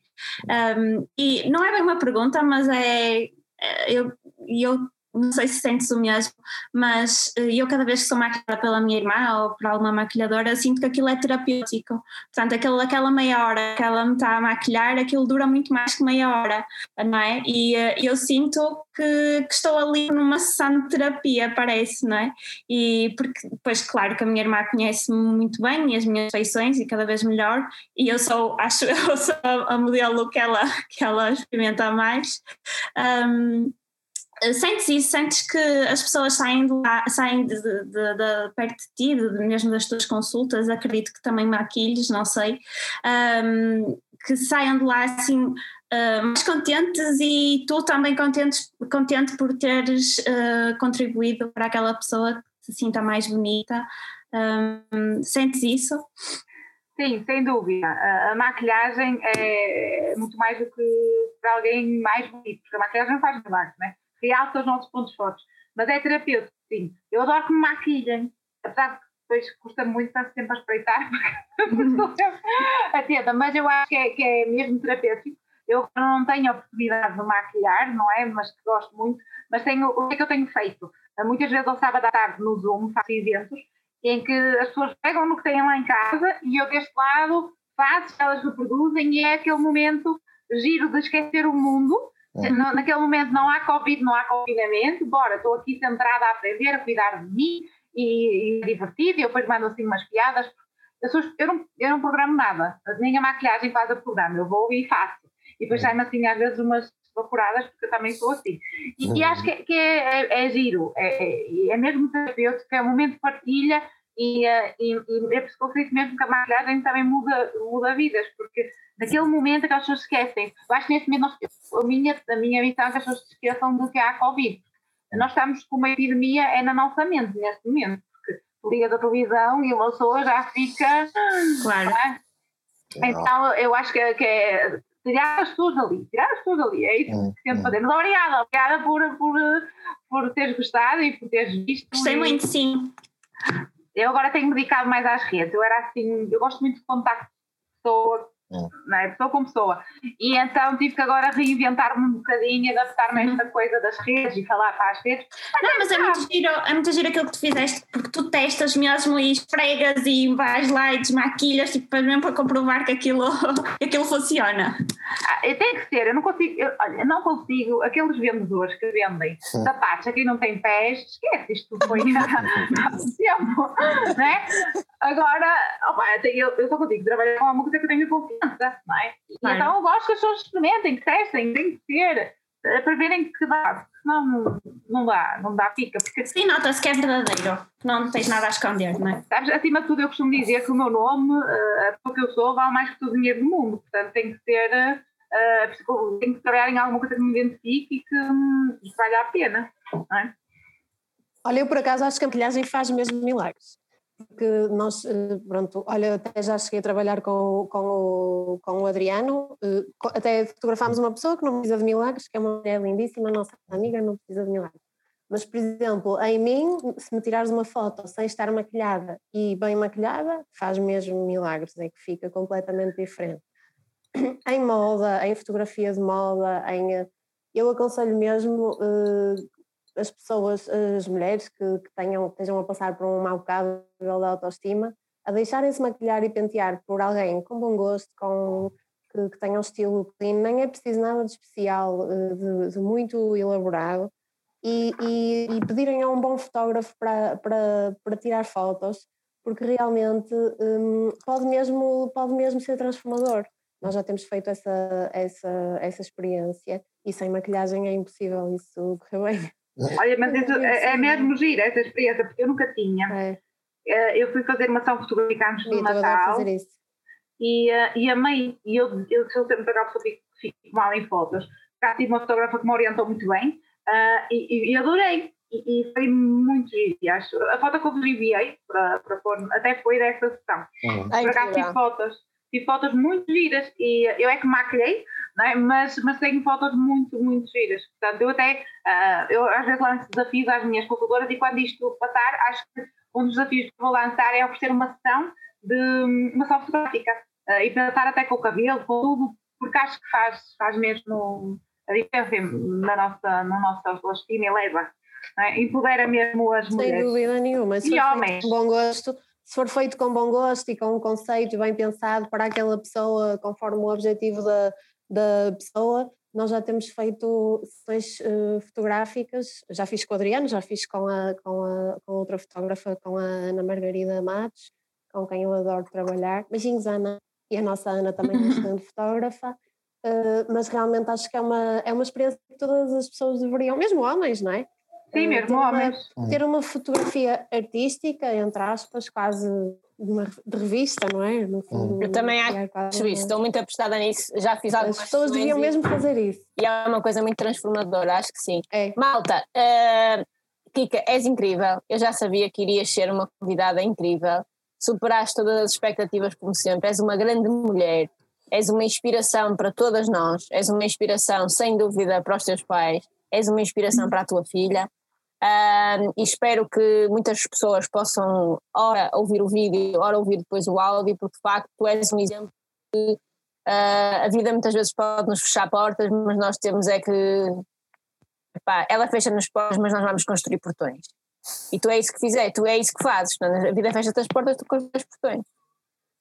Um, e não é bem uma pergunta, mas é. é eu, eu não sei se sentes o mesmo, mas eh, eu cada vez que sou maquilhada pela minha irmã ou por alguma maquilhadora, sinto que aquilo é terapêutico. Portanto, aquela, aquela meia hora que ela me está a maquilhar, aquilo dura muito mais que meia hora, não é? E uh, eu sinto que, que, estou ali numa sessão de terapia, parece, não é? E porque, depois, claro que a minha irmã conhece-me muito bem e as minhas feições e cada vez melhor, e eu sou, [LAUGHS] acho, eu sou a modelo que ela, que ela experimenta mais. Um, eh, sentes isso? Sentes que as pessoas saem de lá, saem de, de, de, de perto de ti, mesmo das tuas consultas, acredito que também maquilhes, não sei, um, que saiam de lá assim uh, mais contentes e tu também contentes, contente por teres uh, contribuído para aquela pessoa que se sinta mais bonita. Um, sentes isso? Sim, sem dúvida. A, maquilhagem é muito mais do que para alguém mais bonito, porque a maquilhagem faz milagres, né? Realça os nossos pontos fortes. Mas é terapêutico, sim. Eu adoro que me maquilhem, apesar de que depois custa muito estar sempre a espreitar, [LAUGHS] atenta, mas eu acho que é, que é mesmo terapêutico. Eu não tenho a oportunidade de maquilhar, não é? Mas que gosto muito. Mas tenho, o que é que eu tenho feito? Muitas vezes ao sábado à tarde no Zoom faço eventos em que as pessoas pegam no que têm lá em casa e eu deste lado faço, elas reproduzem e é aquele momento giro de esquecer o mundo é. naquele momento não há Covid, não há confinamento, bora, estou aqui centrada a aprender, a cuidar de mim e, e é divertido, e eu depois mando assim umas piadas. Eu, sou, eu, não, eu não programo nada, nem a maquilhagem faz a programa, eu vou e faço. E depois saem assim às vezes umas vaporadas, porque eu também sou assim. E, e acho que, que é, é, é, giro, é, é, é mesmo terapêutico, é um momento de partilha e, e, e é por isso mesmo que a maquilhagem também muda, muda vidas, porque naquele momento aquelas pessoas esquecem. Eu acho que nesse momento nós, a, minha, a minha missão é que as pessoas se esqueçam do que há a Covid. Nós estamos com uma epidemia é na nossa mente neste momento, porque liga da televisão e uma pessoa já fica. Claro. É? Então eu acho que, que é tirar as pessoas dali, tirar as pessoas dali, é isso que tento fazer. Mas obrigada, obrigada por, por, por teres gostado e por teres visto. Gostei muito, sim. Eu agora tenho me dedicado mais às redes. Eu era assim, eu gosto muito de contacto com pessoas, é? pessoa com pessoa. E então tive que agora reinventar-me um bocadinho, adaptar-me a esta coisa das redes e falar para as redes. Não, mas é muito, giro, é muito giro aquilo que tu fizeste, porque tu testas mesmo e esfregas e vais lá e desmaquilhas, tipo, mesmo para comprovar que aquilo, [LAUGHS] que aquilo funciona. Ah, tem que ser, eu não consigo, eu, olha, eu não consigo, aqueles vendedores que vendem sapatos aqui não tem pés, esquece, isto foi [LAUGHS] há tempo, né? Agora, opa, eu, eu só consigo trabalhar com uma coisa que eu tenho confiança, não é? Claro. Então eu gosto que as pessoas experimentem, que testem, tem que ser, eh, para verem que dá, senão não, não dá, não dá, fica. Porque... Sim, nota-se que é verdadeiro, não tens nada a esconder, não é? Sabes, acima de tudo eu costumo dizer que o meu nome, uh, a pessoa que eu sou, vale mais que todo o dinheiro do mundo, portanto tem que ser, uh, tem que trabalhar em alguma coisa que me identifique e que um, valha a pena, não é? Olha, eu por acaso acho que a maquilhagem faz mesmo milagres porque nós, eh, pronto, olha, até já cheguei a trabalhar com, com, o, com o Adriano, eh, até fotografámos uma pessoa que não precisa de milagres, que é uma mulher lindíssima, nossa amiga, não precisa de milagres. Mas, por exemplo, em mim, se me tirares uma foto sem estar maquilhada e bem maquilhada, faz mesmo milagres, é que fica completamente diferente. Em moda, em fotografia de moda, em, eh, eu aconselho mesmo as pessoas, as mulheres que, que tenham, estejam a passar por um mau bocado da autoestima, a deixarem-se maquilhar e pentear por alguém com bom gosto, com, que, que tenha um estilo clean, nem é preciso nada de especial, eh, de, de muito elaborado, e, e, e, pedirem a um bom fotógrafo para, para, para tirar fotos, porque realmente um, pode, mesmo, pode mesmo ser transformador. Nós já temos feito essa, essa, essa experiência e sem maquilhagem é impossível isso correr bem. Olha, mas isso, é, é mesmo gira essa experiência, porque eu nunca tinha. É. Eh, eu fui fazer uma ação fotográfica antes do Natal. Fazer isso. E, uh, e amei, e eu, eu sou sempre aquela pessoa que fico mal em fotos. Já tive uma fotógrafa que me orientou muito bem uh, e, e, adorei. E, e, foi muito giro, acho. A foto que eu vos enviei para, para pôr, até foi desta sessão. Uhum. Por acaso tive fotos, tive fotos muito giras e eu é que maquilhei, é? mas, mas tenho fotos muito, muito giras. Portanto, eu até, uh, eu às vezes lanço desafios às minhas consultoras e quando isto passar, acho que um dos desafios que vou lançar é oferecer uma sessão de uma sessão fotográfica uh, e pensar até com o cabelo, com tudo, porque acho que faz, faz mesmo a diferença na nossa, no nosso autoestima e leva. É? Empodera mesmo as mulheres. Sem dúvida nenhuma. Se e homens. Com bom gosto, se for feito com bom gosto e com um conceito bem pensado para aquela pessoa, conforme o objetivo da, da pessoa, nós já temos feito sessões uh, fotográficas, já fiz com o Adriano, já fiz com, a, com, a, com outra fotógrafa, com a Ana Margarida Matos, com quem eu adoro trabalhar. Beijinhos, Ana. E a nossa Ana também é [LAUGHS] excelente fotógrafa. Uh, mas realmente acho que é uma, é uma experiência que todas as pessoas deveriam, mesmo homens, não é? Sim, uh, mesmo homens. Uma, ter uma fotografia artística, entre aspas, quase de, uma, de revista, não é? Fundo, eu também acho isso, estou muito apostada nisso, já fiz algumas As pessoas deviam e, mesmo fazer isso. E é uma coisa muito transformadora, acho que sim. É. Malta, uh, Kika, és incrível, eu já sabia que irias ser uma convidada incrível, superaste todas as expectativas como sempre, és uma grande mulher, és uma inspiração para todas nós, és uma inspiração sem dúvida para os teus pais, és uma inspiração para a tua filha um, e espero que muitas pessoas possam, ora, ouvir o vídeo, ora, ouvir depois o áudio, porque de facto tu és um exemplo que uh, a vida muitas vezes pode nos fechar portas, mas nós temos é que. Epá, ela fecha-nos portas, mas nós vamos construir portões. E tu é isso que fizeste, tu é isso que fazes. A vida fecha-te as portas, tu construís portões.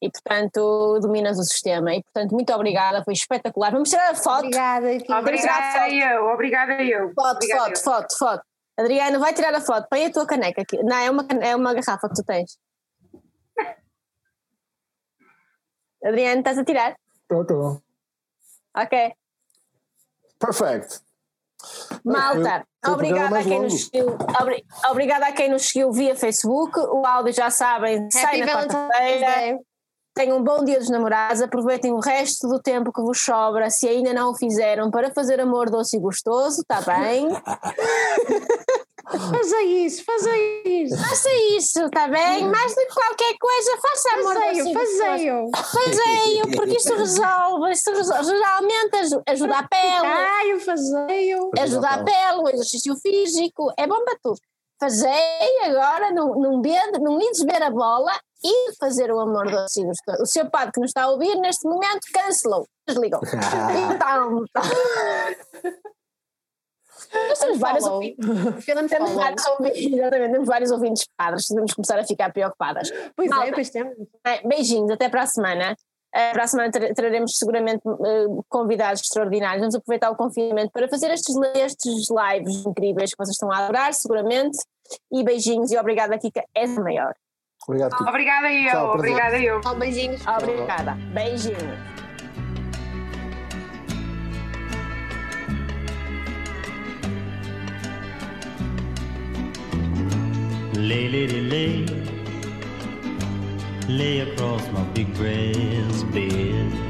E portanto dominas o sistema. E portanto, muito obrigada, foi espetacular. Vamos tirar a foto. Obrigada, Obrigada eu, obrigada eu. Foto, obrigada foto, eu. foto, foto. Adriana, vai tirar a foto, põe a tua caneca aqui. Não, é uma, é uma garrafa que tu tens. Adriana, estás a tirar? Estou, estou. Ok. Perfect. Malta, obrigada a quem nos seguiu. Obri, obrigada a quem nos seguiu via Facebook. O áudio já sabem, sai na quarta-feira. Tenham um bom dia dos namorados, aproveitem o resto do tempo que vos sobra, se ainda não o fizeram, para fazer amor doce e gostoso, está bem? [LAUGHS] Faça isso, faça isso. Faça isso, está bem? Mais do que qualquer coisa, faça amor fazeio, fazeio. Fazeio, porque isto resolve, isto resolve. Geralmente ajuda a pele. Caio, fazeio. Ajuda a pele, o exercício físico, é bom para tudo. Fazei agora, não, não, bede, não ides ver a bola e fazer o amor doce O seu padre que nos está a ouvir neste momento cancelou, desligou. [LAUGHS] então, nós [LAUGHS] temos vários ouvintes. temos vários ouvintes, exatamente, temos vários ouvintes padres, devemos começar a ficar preocupadas. Pois Malta, é, pois temos. Beijinhos, até para a semana. Uh, para a semana traremos seguramente uh, convidados extraordinários. Vamos aproveitar o confinamento para fazer estes, estes lives incríveis que vocês estão a adorar, seguramente. E beijinhos e obrigada, Kika, és a maior. Obrigado, Kika. Obrigada eu, Tchau, obrigada eu. Tchau, beijinhos. Obrigada. Beijinhos. Lay, lady, lay, lay across my big brass bed.